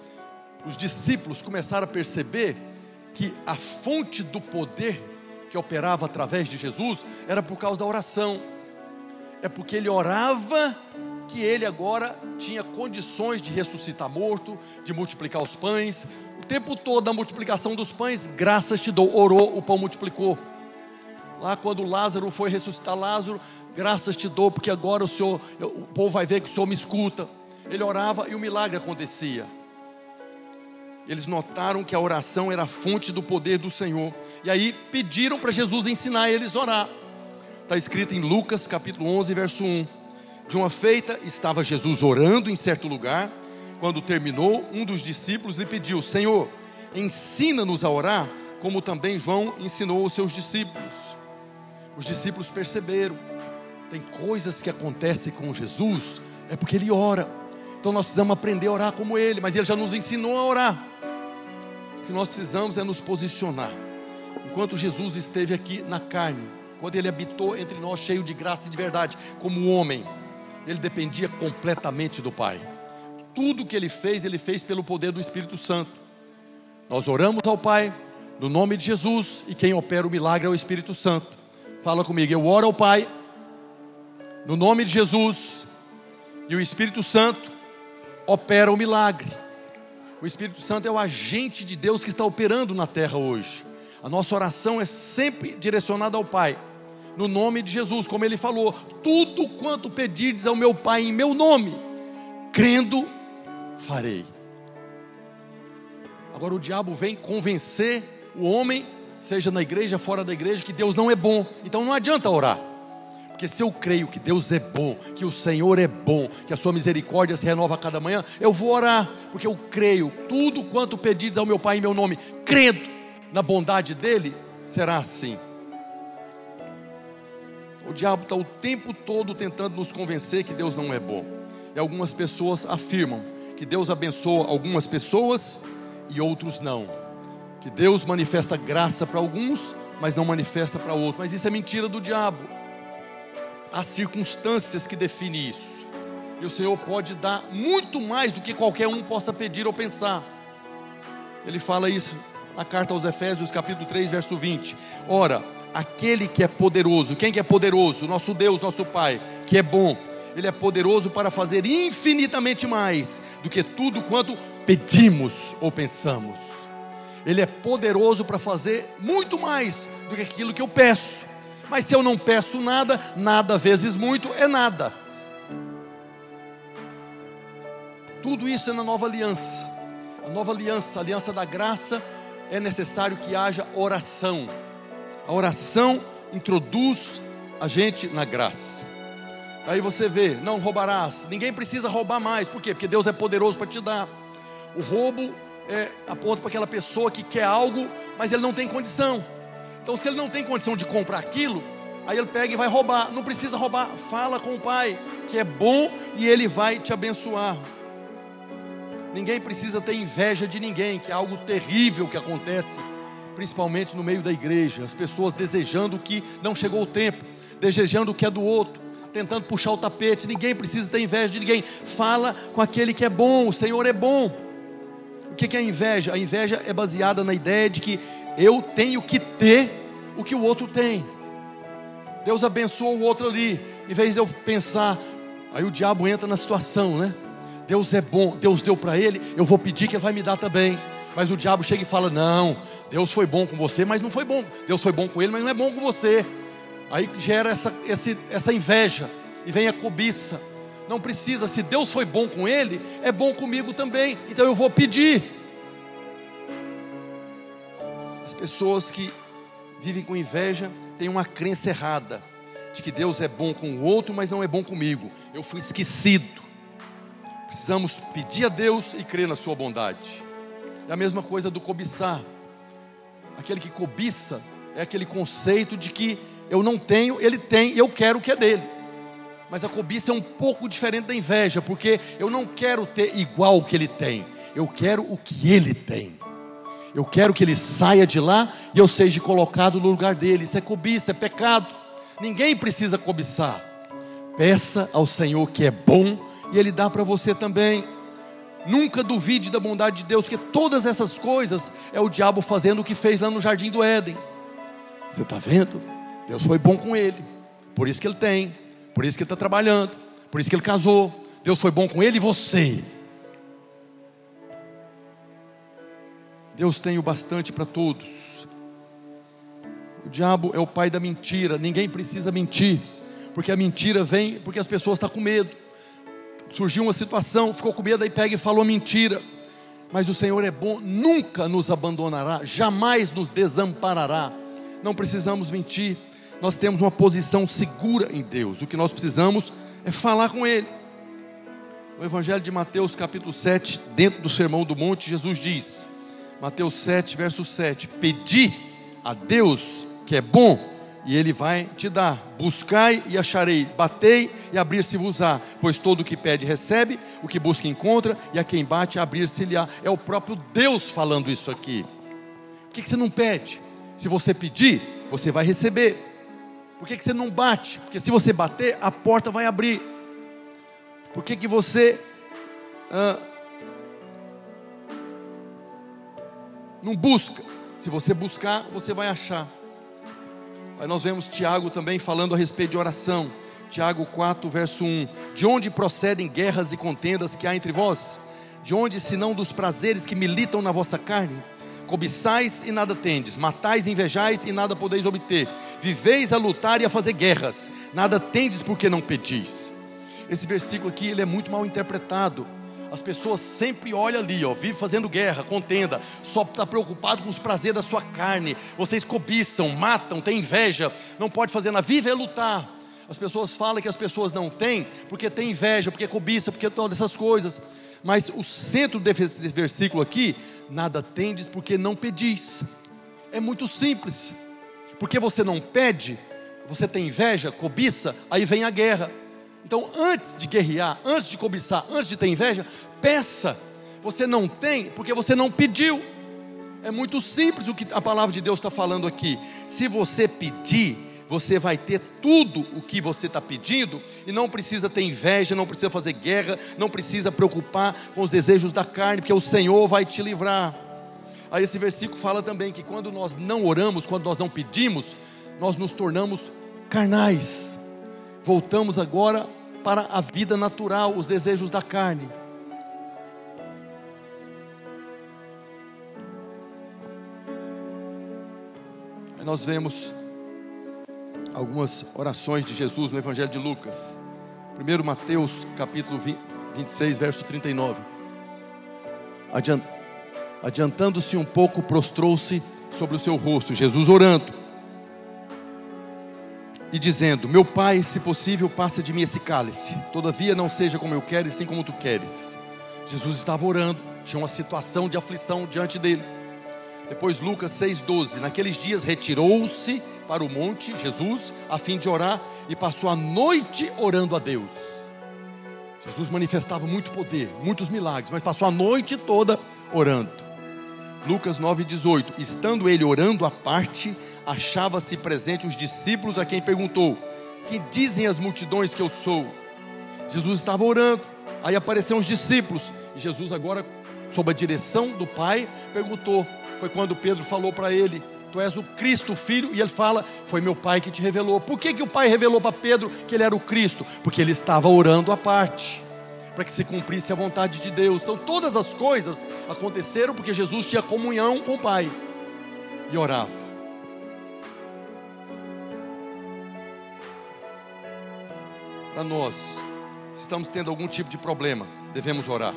Speaker 1: os discípulos começaram a perceber que a fonte do poder que operava através de Jesus era por causa da oração. É porque ele orava que ele agora tinha condições de ressuscitar morto, de multiplicar os pães. O tempo todo da multiplicação dos pães, graças te dou, orou, o pão multiplicou. Lá quando Lázaro foi ressuscitar Lázaro, graças te dou, porque agora o Senhor, o povo vai ver que o Senhor me escuta. Ele orava e o milagre acontecia. Eles notaram que a oração era a fonte do poder do Senhor. E aí pediram para Jesus ensinar eles a orar. Está escrito em Lucas capítulo 11, verso 1. De uma feita, estava Jesus orando em certo lugar. Quando terminou, um dos discípulos lhe pediu: Senhor, ensina-nos a orar, como também João ensinou os seus discípulos. Os discípulos perceberam, tem coisas que acontecem com Jesus, é porque ele ora. Então nós precisamos aprender a orar como ele, mas ele já nos ensinou a orar. O que nós precisamos é nos posicionar. Enquanto Jesus esteve aqui na carne, quando ele habitou entre nós cheio de graça e de verdade, como homem, ele dependia completamente do Pai. Tudo que ele fez, ele fez pelo poder do Espírito Santo. Nós oramos ao Pai, no nome de Jesus, e quem opera o milagre é o Espírito Santo. Fala comigo, eu oro ao Pai, no nome de Jesus, e o Espírito Santo opera o milagre. O Espírito Santo é o agente de Deus que está operando na terra hoje. A nossa oração é sempre direcionada ao Pai no nome de Jesus, como ele falou: tudo quanto pedirdes ao meu Pai em meu nome, crendo, farei. Agora o diabo vem convencer o homem, seja na igreja, fora da igreja, que Deus não é bom. Então não adianta orar. Porque se eu creio que Deus é bom, que o Senhor é bom, que a sua misericórdia se renova a cada manhã, eu vou orar, porque eu creio, tudo quanto pedires ao meu Pai em meu nome, crendo na bondade dele, será assim. O diabo está o tempo todo tentando nos convencer que Deus não é bom. E algumas pessoas afirmam que Deus abençoa algumas pessoas e outros não. Que Deus manifesta graça para alguns, mas não manifesta para outros. Mas isso é mentira do diabo. Há circunstâncias que definem isso. E o Senhor pode dar muito mais do que qualquer um possa pedir ou pensar. Ele fala isso na carta aos Efésios, capítulo 3, verso 20. Ora, aquele que é poderoso. Quem que é poderoso? Nosso Deus, nosso Pai, que é bom. Ele é poderoso para fazer infinitamente mais do que tudo quanto pedimos ou pensamos. Ele é poderoso para fazer muito mais do que aquilo que eu peço. Mas se eu não peço nada, nada vezes muito é nada. Tudo isso é na nova aliança. A nova aliança, a aliança da graça, é necessário que haja oração. A oração introduz a gente na graça. Aí você vê, não roubarás. Ninguém precisa roubar mais. Por quê? Porque Deus é poderoso para te dar. O roubo é, aponta para aquela pessoa que quer algo, mas ele não tem condição. Então, se ele não tem condição de comprar aquilo, aí ele pega e vai roubar. Não precisa roubar. Fala com o Pai, que é bom e ele vai te abençoar. Ninguém precisa ter inveja de ninguém, que é algo terrível que acontece principalmente no meio da igreja, as pessoas desejando que não chegou o tempo, desejando o que é do outro, tentando puxar o tapete. Ninguém precisa ter inveja de ninguém. Fala com aquele que é bom, o Senhor é bom. O que é inveja? A inveja é baseada na ideia de que eu tenho que ter o que o outro tem. Deus abençoou o outro ali, em vez de eu pensar, aí o diabo entra na situação, né? Deus é bom, Deus deu para ele, eu vou pedir que ele vai me dar também. Mas o diabo chega e fala: Não, Deus foi bom com você, mas não foi bom. Deus foi bom com ele, mas não é bom com você. Aí gera essa, essa, essa inveja e vem a cobiça. Não precisa, se Deus foi bom com ele, é bom comigo também. Então eu vou pedir. As pessoas que vivem com inveja têm uma crença errada de que Deus é bom com o outro, mas não é bom comigo. Eu fui esquecido. Precisamos pedir a Deus e crer na Sua bondade. É a mesma coisa do cobiçar. Aquele que cobiça é aquele conceito de que eu não tenho, ele tem, eu quero o que é dele. Mas a cobiça é um pouco diferente da inveja, porque eu não quero ter igual o que ele tem, eu quero o que ele tem. Eu quero que ele saia de lá e eu seja colocado no lugar dele. Isso é cobiça, é pecado. Ninguém precisa cobiçar. Peça ao Senhor que é bom e Ele dá para você também. Nunca duvide da bondade de Deus, porque todas essas coisas é o diabo fazendo o que fez lá no jardim do Éden. Você está vendo? Deus foi bom com ele, por isso que ele tem, por isso que ele está trabalhando, por isso que ele casou. Deus foi bom com ele e você. Deus tem o bastante para todos. O diabo é o pai da mentira, ninguém precisa mentir, porque a mentira vem porque as pessoas estão com medo. Surgiu uma situação, ficou com medo, aí pega e falou mentira. Mas o Senhor é bom, nunca nos abandonará, jamais nos desamparará. Não precisamos mentir, nós temos uma posição segura em Deus. O que nós precisamos é falar com Ele. No Evangelho de Mateus, capítulo 7, dentro do Sermão do Monte, Jesus diz: Mateus 7, verso 7: Pedi a Deus que é bom, e Ele vai te dar. Buscai e acharei, batei e abrir-se-vos-á. Pois todo o que pede recebe, o que busca encontra, e a quem bate abrir-se-lhe-á. É o próprio Deus falando isso aqui. Por que você não pede? Se você pedir, você vai receber. Por que você não bate? Porque se você bater, a porta vai abrir. Por que, que você ah, não busca. Se você buscar, você vai achar. Aí nós vemos Tiago também falando a respeito de oração. Tiago 4, verso 1: De onde procedem guerras e contendas que há entre vós? De onde, senão dos prazeres que militam na vossa carne? Cobiçais e nada tendes, matais, invejais e nada podeis obter, viveis a lutar e a fazer guerras, nada tendes porque não pedis. Esse versículo aqui ele é muito mal interpretado. As pessoas sempre olham ali, ó, vive fazendo guerra, contenda, só está preocupado com os prazeres da sua carne. Vocês cobiçam, matam, têm inveja, não pode fazer nada. Vive é lutar. As pessoas falam que as pessoas não têm porque tem inveja, porque cobiça, porque todas essas coisas. Mas o centro desse versículo aqui, nada tendes porque não pedis. É muito simples. Porque você não pede, você tem inveja, cobiça, aí vem a guerra. Então, antes de guerrear, antes de cobiçar, antes de ter inveja, peça. Você não tem porque você não pediu. É muito simples o que a palavra de Deus está falando aqui. Se você pedir, você vai ter tudo o que você está pedindo e não precisa ter inveja, não precisa fazer guerra, não precisa preocupar com os desejos da carne, porque o Senhor vai te livrar. Aí esse versículo fala também que quando nós não oramos, quando nós não pedimos, nós nos tornamos carnais voltamos agora para a vida natural, os desejos da carne. Aí nós vemos algumas orações de Jesus no Evangelho de Lucas. Primeiro Mateus, capítulo 26, verso 39. Adiantando-se um pouco, prostrou-se sobre o seu rosto, Jesus orando e dizendo: Meu pai, se possível, passa de mim esse cálice. Todavia não seja como eu quero, e sim como tu queres. Jesus estava orando, tinha uma situação de aflição diante dele. Depois Lucas 6:12, naqueles dias retirou-se para o monte Jesus a fim de orar e passou a noite orando a Deus. Jesus manifestava muito poder, muitos milagres, mas passou a noite toda orando. Lucas 9:18, estando ele orando à parte, achava-se presente os discípulos a quem perguntou: Que dizem as multidões que eu sou? Jesus estava orando, aí apareceram os discípulos, e Jesus, agora, sob a direção do Pai, perguntou. Foi quando Pedro falou para ele: Tu és o Cristo, filho, e ele fala: Foi meu Pai que te revelou. Por que, que o Pai revelou para Pedro que ele era o Cristo? Porque ele estava orando à parte para que se cumprisse a vontade de Deus. Então todas as coisas aconteceram porque Jesus tinha comunhão com o Pai e orava. Para nós, se estamos tendo algum tipo de problema, devemos orar.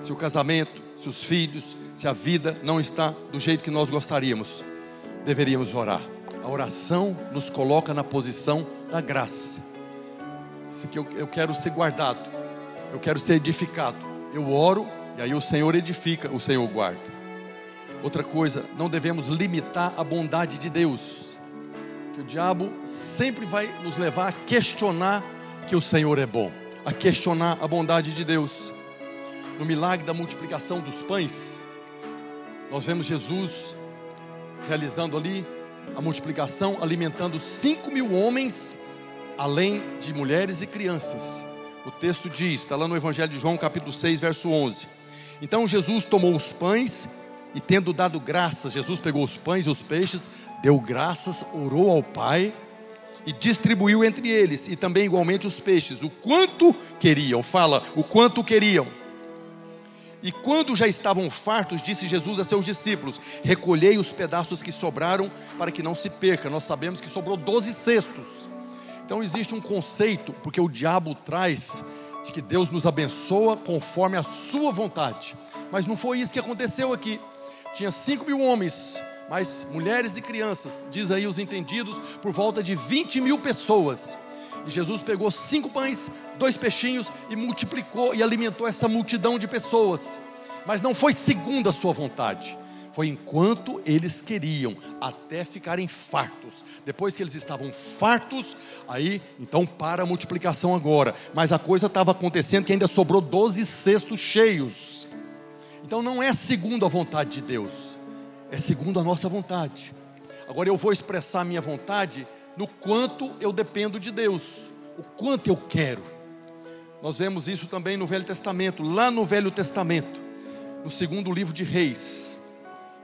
Speaker 1: Se o casamento, se os filhos, se a vida não está do jeito que nós gostaríamos, deveríamos orar. A oração nos coloca na posição da graça. Se eu, eu quero ser guardado, Eu quero ser edificado. Eu oro e aí o Senhor edifica, o Senhor guarda. Outra coisa, não devemos limitar a bondade de Deus. Que o diabo sempre vai nos levar a questionar que o Senhor é bom, a questionar a bondade de Deus. No milagre da multiplicação dos pães, nós vemos Jesus realizando ali a multiplicação, alimentando cinco mil homens, além de mulheres e crianças. O texto diz, está lá no Evangelho de João, capítulo 6, verso 11. Então Jesus tomou os pães e, tendo dado graças, Jesus pegou os pães e os peixes, deu graças, orou ao Pai e distribuiu entre eles, e também igualmente os peixes, o quanto queriam. Fala, o quanto queriam. E quando já estavam fartos, disse Jesus a seus discípulos: Recolhei os pedaços que sobraram, para que não se perca. Nós sabemos que sobrou doze cestos. Então existe um conceito, porque o diabo traz de que Deus nos abençoa conforme a sua vontade. Mas não foi isso que aconteceu aqui. Tinha cinco mil homens, mas mulheres e crianças, diz aí os entendidos, por volta de 20 mil pessoas. E Jesus pegou cinco pães, dois peixinhos e multiplicou e alimentou essa multidão de pessoas. Mas não foi segundo a sua vontade foi enquanto eles queriam, até ficarem fartos. Depois que eles estavam fartos, aí então para a multiplicação agora. Mas a coisa estava acontecendo que ainda sobrou 12 cestos cheios. Então não é segundo a vontade de Deus, é segundo a nossa vontade. Agora eu vou expressar a minha vontade no quanto eu dependo de Deus, o quanto eu quero. Nós vemos isso também no Velho Testamento, lá no Velho Testamento, no segundo livro de Reis.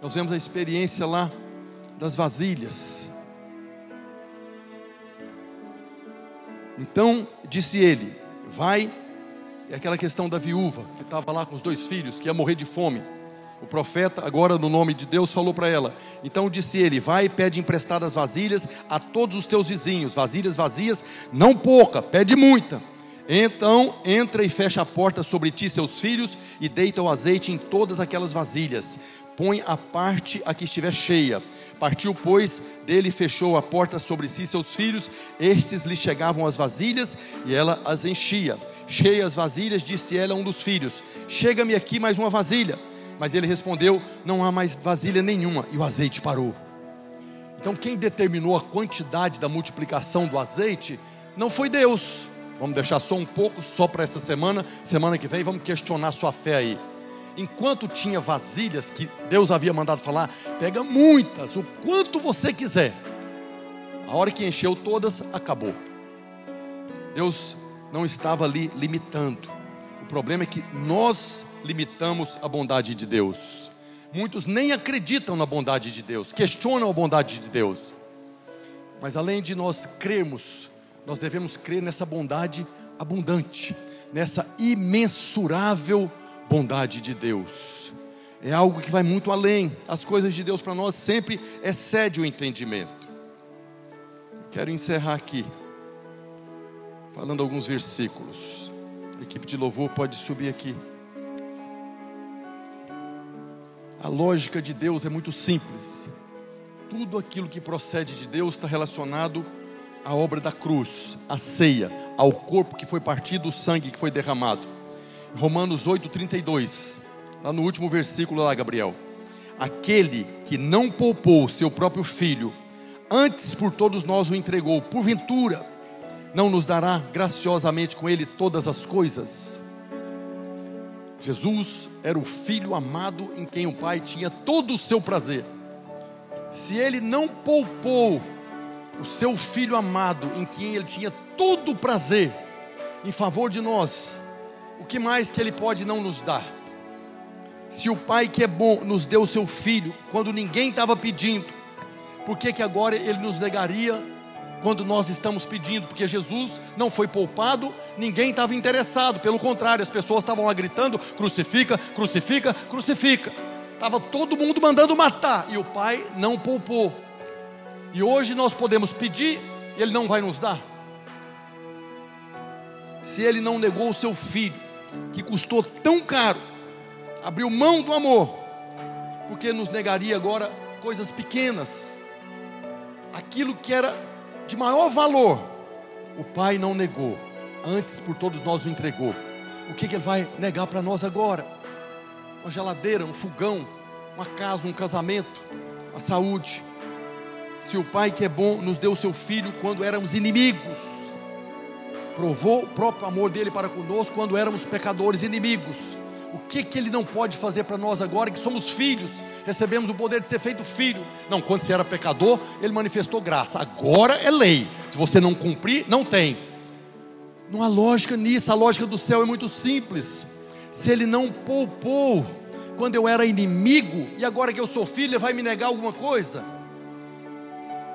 Speaker 1: Nós vemos a experiência lá das vasilhas. Então disse ele: Vai, é aquela questão da viúva que estava lá com os dois filhos, que ia morrer de fome. O profeta, agora no nome de Deus, falou para ela: Então disse ele: Vai e pede emprestadas vasilhas a todos os teus vizinhos, vasilhas vazias, não pouca, pede muita. Então entra e fecha a porta sobre ti seus filhos, e deita o azeite em todas aquelas vasilhas põe a parte a que estiver cheia. Partiu, pois, dele fechou a porta sobre si seus filhos. Estes lhe chegavam as vasilhas e ela as enchia. Cheias vasilhas, disse ela a um dos filhos: Chega-me aqui mais uma vasilha. Mas ele respondeu: Não há mais vasilha nenhuma. E o azeite parou. Então, quem determinou a quantidade da multiplicação do azeite não foi Deus. Vamos deixar só um pouco, só para essa semana. Semana que vem, vamos questionar sua fé aí enquanto tinha vasilhas que Deus havia mandado falar, pega muitas, o quanto você quiser. A hora que encheu todas, acabou. Deus não estava ali limitando. Problema é que nós limitamos a bondade de Deus. Muitos nem acreditam na bondade de Deus, questionam a bondade de Deus. Mas além de nós crermos, nós devemos crer nessa bondade abundante, nessa imensurável bondade de Deus. É algo que vai muito além. As coisas de Deus para nós sempre excede o entendimento. Quero encerrar aqui, falando alguns versículos. A equipe de louvor pode subir aqui. A lógica de Deus é muito simples. Tudo aquilo que procede de Deus está relacionado à obra da cruz, à ceia, ao corpo que foi partido, o sangue que foi derramado. Romanos 8,32, lá no último versículo lá, Gabriel. Aquele que não poupou seu próprio filho, antes por todos nós o entregou, porventura, não nos dará graciosamente com ele todas as coisas? Jesus era o filho amado em quem o Pai tinha todo o seu prazer. Se ele não poupou o seu filho amado em quem ele tinha todo o prazer em favor de nós, o que mais que Ele pode não nos dar? Se o Pai que é bom nos deu o seu Filho quando ninguém estava pedindo, por que, que agora Ele nos negaria quando nós estamos pedindo? Porque Jesus não foi poupado, ninguém estava interessado, pelo contrário, as pessoas estavam lá gritando: crucifica, crucifica, crucifica. Estava todo mundo mandando matar e o Pai não poupou. E hoje nós podemos pedir e Ele não vai nos dar. Se Ele não negou o seu filho, que custou tão caro, abriu mão do amor, porque nos negaria agora coisas pequenas, aquilo que era de maior valor, o Pai não negou, antes por todos nós o entregou. O que, que Ele vai negar para nós agora? Uma geladeira, um fogão, uma casa, um casamento, a saúde. Se o Pai que é bom nos deu o seu filho quando éramos inimigos, provou o próprio amor dele para conosco quando éramos pecadores inimigos. O que que ele não pode fazer para nós agora que somos filhos, recebemos o poder de ser feito filho? Não, quando você era pecador, ele manifestou graça. Agora é lei. Se você não cumprir, não tem. Não há lógica nisso. A lógica do céu é muito simples. Se ele não poupou quando eu era inimigo e agora que eu sou filho, ele vai me negar alguma coisa?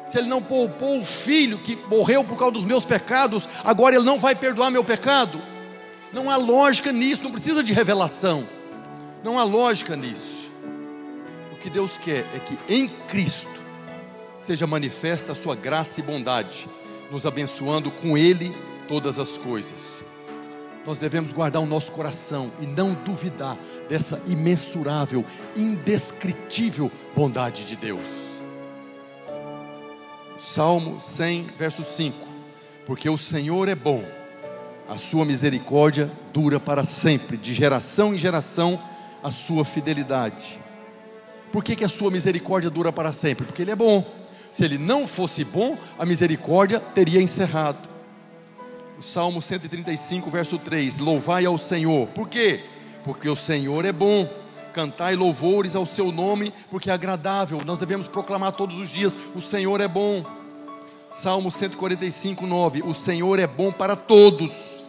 Speaker 1: se ele não poupou o filho que morreu por causa dos meus pecados, agora ele não vai perdoar meu pecado? Não há lógica nisso, não precisa de revelação. Não há lógica nisso. Que Deus quer é que em Cristo seja manifesta a sua graça e bondade, nos abençoando com Ele todas as coisas. Nós devemos guardar o nosso coração e não duvidar dessa imensurável, indescritível bondade de Deus. Salmo 100, verso 5: Porque o Senhor é bom, a sua misericórdia dura para sempre, de geração em geração, a sua fidelidade. Por que, que a sua misericórdia dura para sempre? Porque Ele é bom. Se Ele não fosse bom, a misericórdia teria encerrado. O Salmo 135, verso 3: Louvai ao Senhor. Por quê? Porque o Senhor é bom cantai louvores ao seu nome, porque é agradável. Nós devemos proclamar todos os dias: o Senhor é bom. Salmo 145, 9: O Senhor é bom para todos,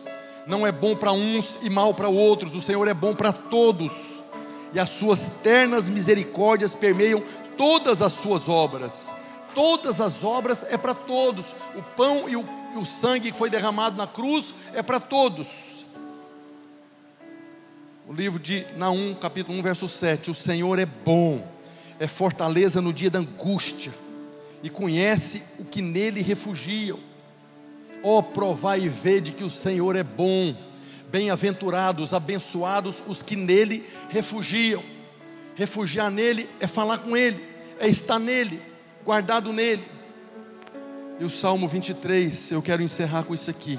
Speaker 1: não é bom para uns e mal para outros, o Senhor é bom para todos, e as suas ternas misericórdias permeiam todas as suas obras. Todas as obras é para todos, o pão e o, e o sangue que foi derramado na cruz é para todos. O livro de Naum, capítulo 1, verso 7. O Senhor é bom, é fortaleza no dia da angústia, e conhece o que nele refugiam. Ó, oh, provai e vede que o Senhor é bom. Bem-aventurados, abençoados os que nele refugiam. Refugiar nele é falar com ele, é estar nele, guardado nele. E o Salmo 23, eu quero encerrar com isso aqui.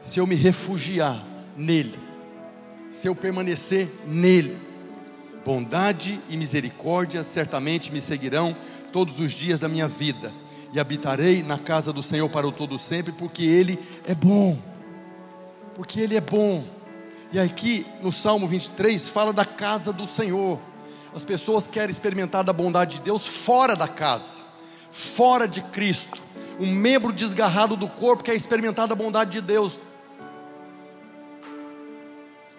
Speaker 1: Se eu me refugiar nele, se eu permanecer nele. Bondade e misericórdia certamente me seguirão todos os dias da minha vida, e habitarei na casa do Senhor para o todo sempre, porque ele é bom. Porque ele é bom. E aqui no Salmo 23 fala da casa do Senhor. As pessoas querem experimentar da bondade de Deus fora da casa, fora de Cristo. Um membro desgarrado do corpo quer experimentar da bondade de Deus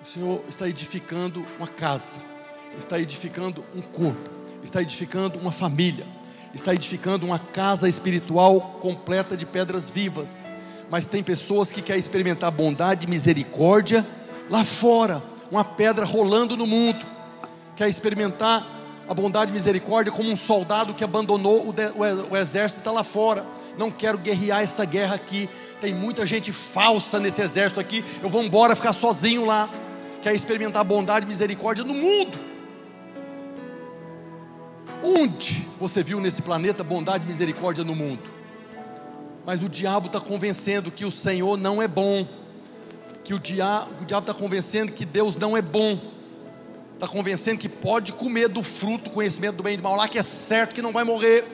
Speaker 1: o Senhor está edificando uma casa, está edificando um corpo, está edificando uma família, está edificando uma casa espiritual completa de pedras vivas. Mas tem pessoas que querem experimentar bondade e misericórdia lá fora, uma pedra rolando no mundo. Quer experimentar a bondade e misericórdia como um soldado que abandonou o, de, o, o exército está lá fora. Não quero guerrear essa guerra aqui. Tem muita gente falsa nesse exército aqui. Eu vou embora ficar sozinho lá quer experimentar bondade e misericórdia no mundo. Onde você viu nesse planeta bondade e misericórdia no mundo? Mas o diabo está convencendo que o Senhor não é bom, que o diabo está convencendo que Deus não é bom, está convencendo que pode comer do fruto, conhecimento do bem e do mal, lá que é certo que não vai morrer.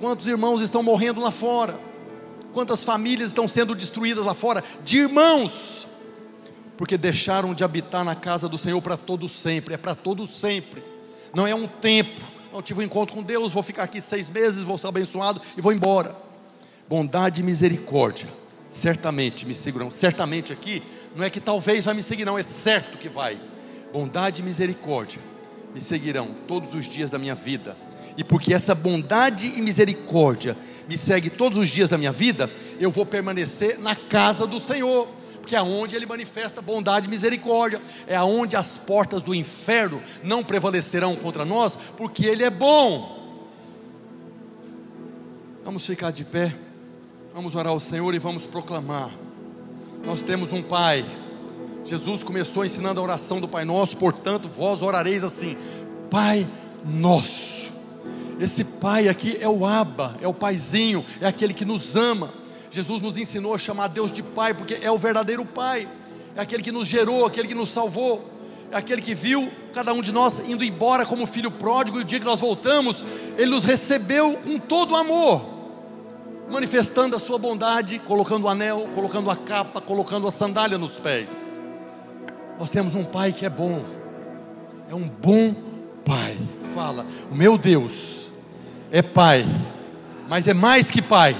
Speaker 1: Quantos irmãos estão morrendo lá fora? Quantas famílias estão sendo destruídas lá fora? De irmãos porque deixaram de habitar na casa do Senhor para todo sempre, é para todo sempre, não é um tempo. Eu tive um encontro com Deus, vou ficar aqui seis meses, vou ser abençoado e vou embora. Bondade e misericórdia, certamente me seguirão. Certamente aqui, não é que talvez vai me seguir, não, é certo que vai. Bondade e misericórdia me seguirão todos os dias da minha vida. E porque essa bondade e misericórdia me segue todos os dias da minha vida, eu vou permanecer na casa do Senhor porque é onde ele manifesta bondade e misericórdia, é aonde as portas do inferno não prevalecerão contra nós, porque ele é bom. Vamos ficar de pé, vamos orar ao Senhor e vamos proclamar. Nós temos um Pai. Jesus começou ensinando a oração do Pai Nosso, portanto, vós orareis assim: Pai Nosso. Esse Pai aqui é o Abba, é o Paizinho, é aquele que nos ama Jesus nos ensinou a chamar Deus de Pai, porque é o verdadeiro Pai. é aquele que nos gerou, aquele que nos salvou, é aquele que viu cada um de nós indo embora como filho pródigo, e o dia que nós voltamos, ele nos recebeu com todo amor, manifestando a sua bondade, colocando o anel, colocando a capa, colocando a sandália nos pés. Nós temos um pai que é bom, é um bom pai. Fala, o meu Deus é pai, mas é mais que pai,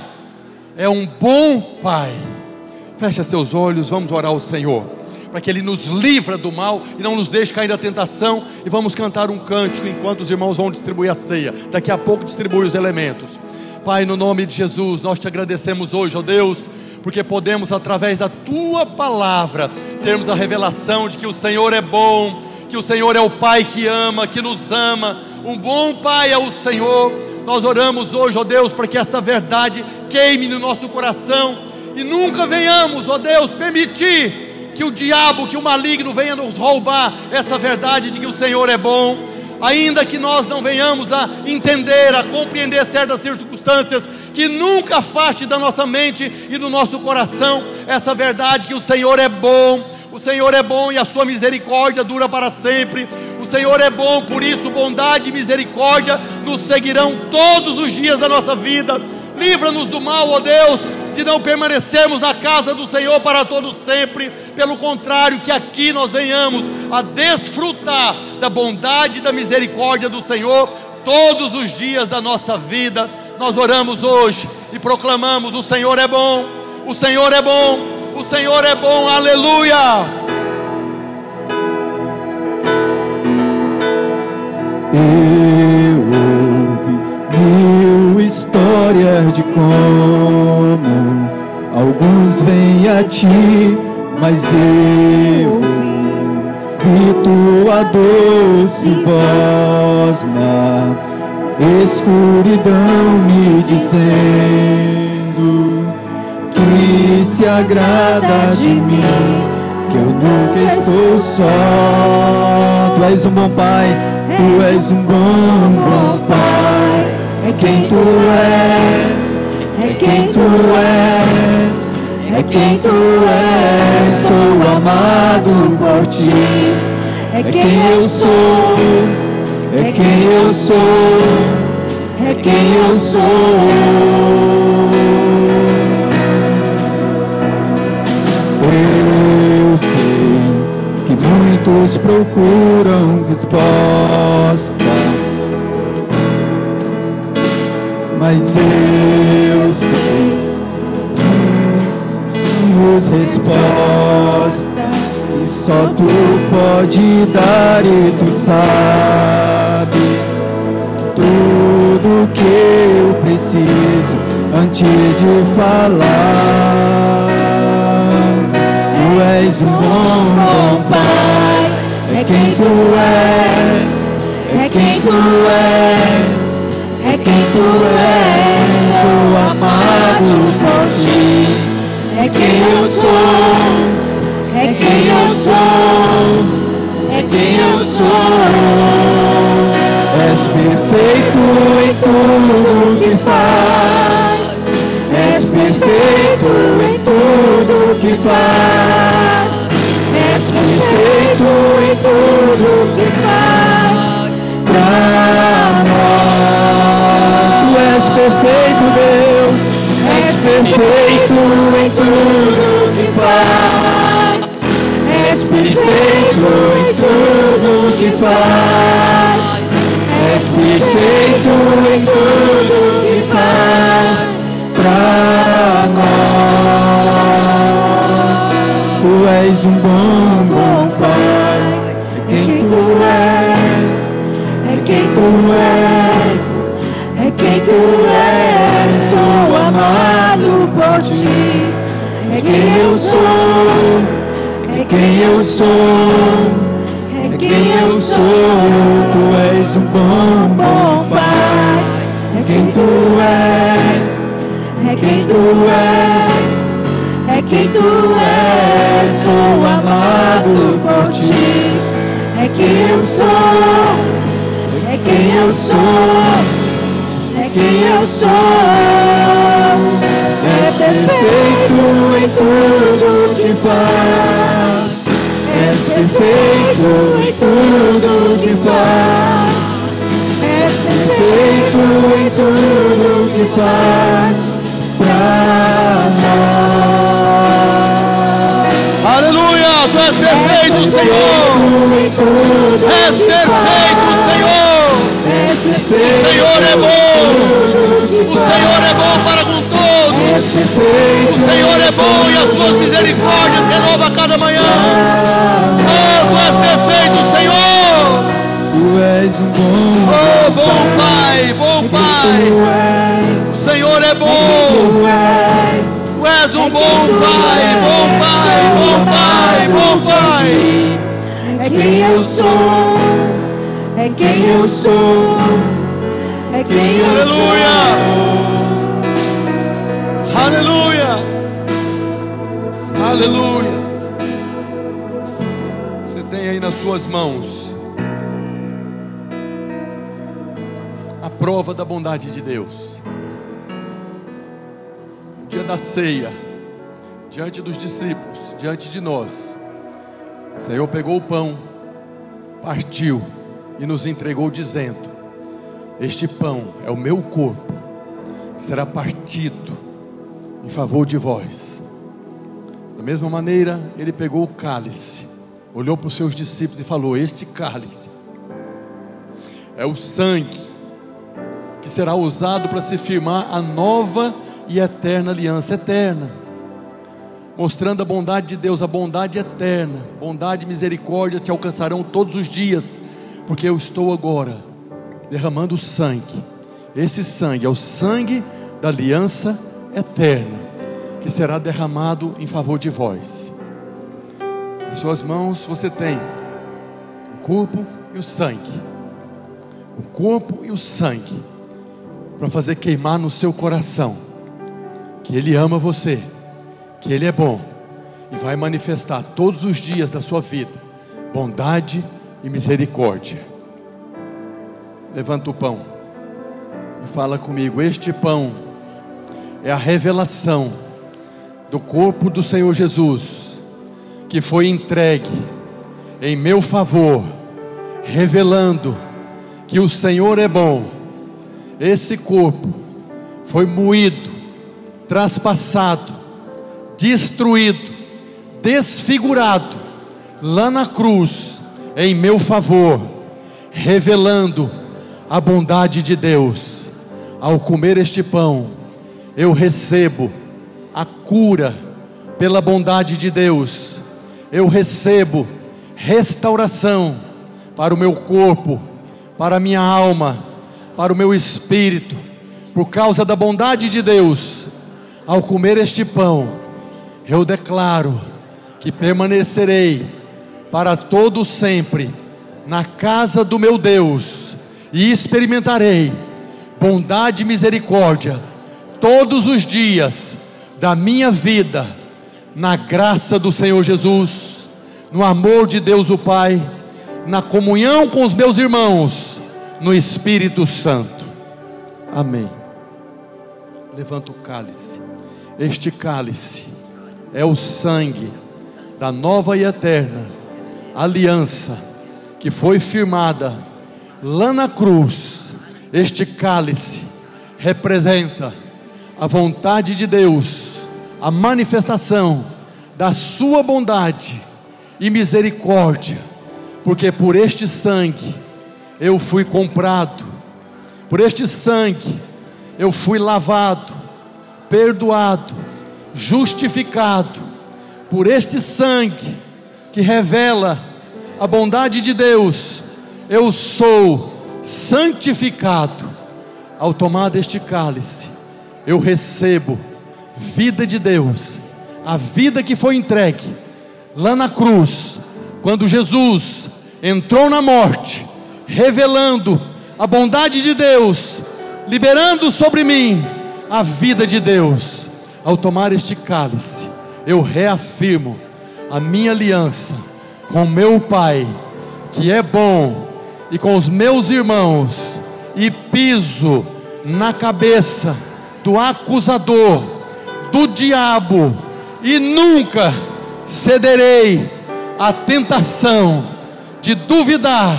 Speaker 1: é um bom pai. Fecha seus olhos, vamos orar ao Senhor, para que Ele nos livra do mal e não nos deixe cair na tentação. E vamos cantar um cântico enquanto os irmãos vão distribuir a ceia. Daqui a pouco distribui os elementos. Pai, no nome de Jesus, nós te agradecemos hoje, ó Deus, porque podemos, através da tua palavra, termos a revelação de que o Senhor é bom, que o Senhor é o Pai que ama, que nos ama. Um bom Pai é o Senhor. Nós oramos hoje, ó Deus, para que essa verdade queime no nosso coração e nunca venhamos, ó Deus, permitir que o diabo, que o maligno venha nos roubar essa verdade de que o Senhor é bom, ainda que nós não venhamos a entender, a compreender certas circunstâncias, que nunca afaste da nossa mente e do nosso coração essa verdade que o Senhor é bom, o Senhor é bom e a sua misericórdia dura para sempre. O Senhor é bom, por isso bondade e misericórdia nos seguirão todos os dias da nossa vida. Livra-nos do mal, ó Deus, de não permanecermos na casa do Senhor para todo sempre. Pelo contrário, que aqui nós venhamos a desfrutar da bondade e da misericórdia do Senhor todos os dias da nossa vida. Nós oramos hoje e proclamamos: o Senhor é bom, o Senhor é bom, o Senhor é bom. Aleluia!
Speaker 2: Eu ouvi mil histórias de como alguns vêm a ti, mas eu vi tua doce voz na escuridão me dizendo que se agrada de mim, que eu nunca estou só. Tu és um bom pai, tu és um bom, bom pai. É quem tu és, é quem tu és, é quem tu és. Sou amado por ti, é quem eu sou, é quem eu sou, é quem eu sou. Eu sei que muitos procuram resposta, mas eu sei temos resposta e só tu pode dar e tu sabes preciso antes de falar. Tu és um bom, bom pai, é quem tu és, é quem tu és, é quem tu és, sou amado por ti, é quem eu sou, é quem eu sou, é quem eu sou. És perfeito em tudo que faz. És perfeito em tudo que faz. És perfeito em tudo que faz. Pra nós. Tu és perfeito, Deus. És perfeito em tudo que faz. És perfeito em tudo que faz. Perfeito em tudo que faz pra nós. Tu és um bom, bom Pai. É quem tu és, é quem tu és, é quem tu és. Sou amado por ti. É quem eu sou, é quem eu sou. Quem eu sou, tu és um bom, bom Pai. É quem tu és, é quem tu és, é quem tu és. Sou amado por ti. É quem eu sou, é quem eu sou, é quem eu sou. És perfeito em tudo que faz. Perfeito em tudo que faz. És perfeito em tudo que faz pra nós.
Speaker 1: Aleluia! Tu és perfeito, Senhor! És perfeito. Senhor!
Speaker 2: És
Speaker 1: O Senhor é bom! O Senhor é bom para com todos! O Senhor é bom e as suas misericórdias renova a cada manhã! Oh, tu és perfeito, Senhor!
Speaker 2: Tu és um bom
Speaker 1: Oh, bom Pai, bom Pai! O Senhor é bom!
Speaker 2: tu és.
Speaker 1: Um bom Pai, bom Pai, bom Pai, bom Pai!
Speaker 2: É quem eu sou, é quem eu sou, é quem eu
Speaker 1: Aleluia! Aleluia! Aleluia! Nas suas mãos a prova da bondade de Deus. No dia da ceia, diante dos discípulos, diante de nós, o Senhor pegou o pão, partiu e nos entregou, dizendo: Este pão é o meu corpo, que será partido em favor de vós. Da mesma maneira, ele pegou o cálice, olhou para os seus discípulos e falou: Este cálice é o sangue que será usado para se firmar a nova e eterna aliança eterna, mostrando a bondade de Deus, a bondade eterna, bondade e misericórdia te alcançarão todos os dias, porque eu estou agora derramando sangue. Esse sangue é o sangue da aliança eterna, que será derramado em favor de vós. Em suas mãos você tem o corpo e o sangue. O corpo e o sangue para fazer queimar no seu coração que Ele ama você, que Ele é bom e vai manifestar todos os dias da sua vida bondade e misericórdia. Levanta o pão e fala comigo: Este pão é a revelação do corpo do Senhor Jesus, que foi entregue em meu favor, revelando que o Senhor é bom. Esse corpo foi moído, traspassado, destruído, desfigurado lá na cruz em meu favor, revelando a bondade de Deus. Ao comer este pão, eu recebo a cura pela bondade de Deus. Eu recebo restauração para o meu corpo, para a minha alma, para o meu espírito, por causa da bondade de Deus. Ao comer este pão, eu declaro que permanecerei para todo sempre na casa do meu Deus e experimentarei bondade e misericórdia todos os dias da minha vida, na graça do Senhor Jesus, no amor de Deus o Pai, na comunhão com os meus irmãos, no Espírito Santo. Amém. Levanta o cálice. Este cálice é o sangue da nova e eterna aliança que foi firmada lá na cruz. Este cálice representa a vontade de Deus, a manifestação da sua bondade e misericórdia, porque por este sangue eu fui comprado, por este sangue eu fui lavado, perdoado, justificado, por este sangue que revela a bondade de Deus, eu sou santificado. Ao tomar deste cálice, eu recebo vida de Deus, a vida que foi entregue lá na cruz, quando Jesus entrou na morte, revelando a bondade de Deus, liberando sobre mim a vida de Deus. Ao tomar este cálice, eu reafirmo a minha aliança com meu Pai, que é bom, e com os meus irmãos, e piso na cabeça do acusador, do diabo, e nunca cederei a tentação de duvidar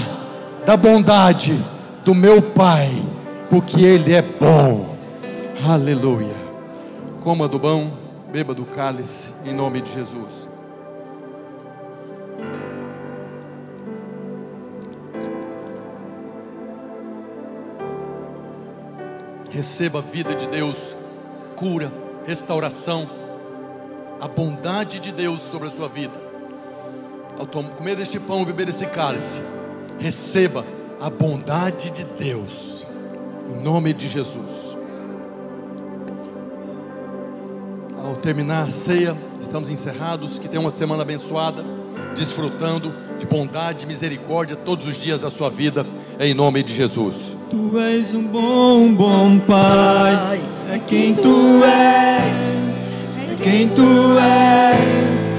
Speaker 1: da bondade do meu Pai, porque Ele é bom. Aleluia. Coma do pão, beba do cálice, em nome de Jesus. Receba a vida de Deus, cura, restauração, a bondade de Deus sobre a sua vida. Ao comer deste pão e beber desse cálice, receba a bondade de Deus, em nome de Jesus. Ao terminar a ceia, estamos encerrados. Que tenha uma semana abençoada, desfrutando de bondade e misericórdia todos os dias da sua vida, em nome de Jesus.
Speaker 2: Tu és um bom, bom Pai, é quem tu és, é quem tu és,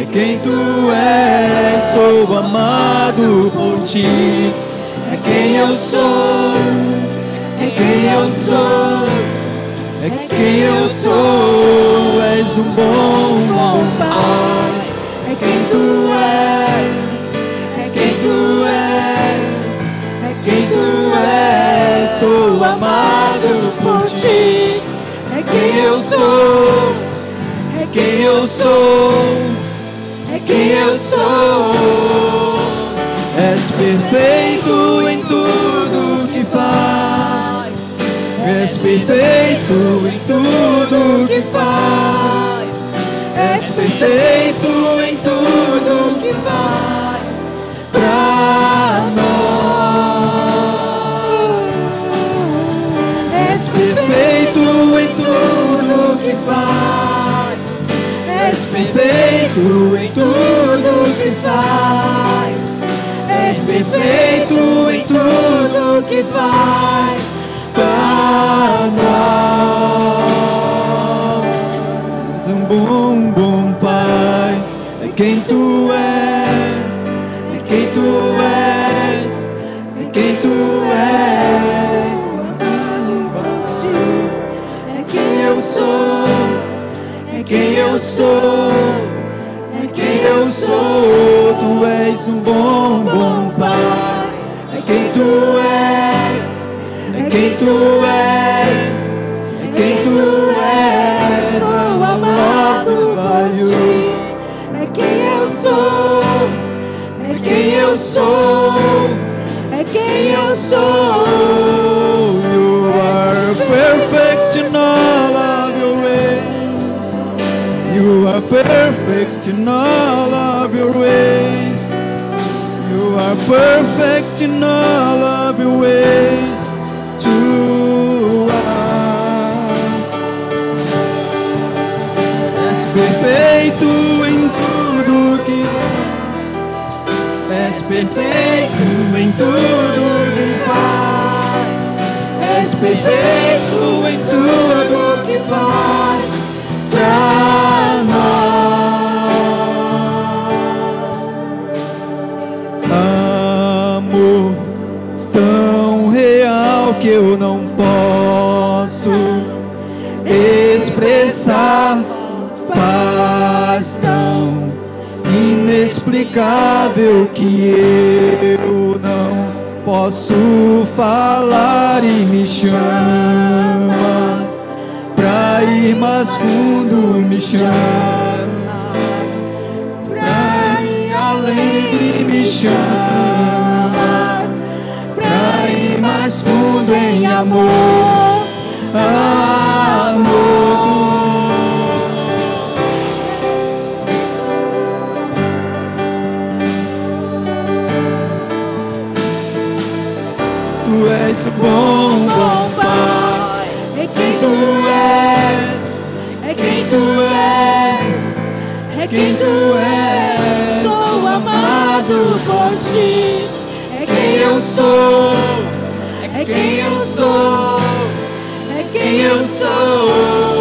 Speaker 2: é quem tu és. Sou amado por ti, é quem eu sou, é quem eu sou, é quem eu sou. És um bom, bom Pai, é quem tu Sou amado por ti, é quem eu sou, é quem eu sou, é quem eu sou. És perfeito em tudo que faz. És perfeito em tudo que faz. És perfeito em tudo que faz. Perfeito em tudo que faz. És perfeito em tudo que faz para nós. Um bom, bom Pai é quem tu sou, é quem eu sou. Tu és um bom, bom Pai, é quem tu és, é quem tu és, é quem tu és. Sou amado por é quem eu sou, é quem eu sou, é quem eu sou. Perfect in all of your ways. You are perfect in all of your ways. És perfeito em tudo que És perfeito em tudo que faz. És perfeito em tudo que faz inexplicável que eu não posso falar e me chamas. Pra ir mais fundo, me chamas. Pra ir além, me chamas. Pra ir mais fundo em amor, amor. É quem eu sou, é quem eu sou, é quem eu sou.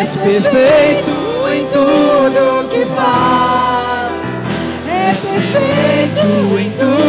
Speaker 2: És perfeito em tudo que faz. És perfeito em tudo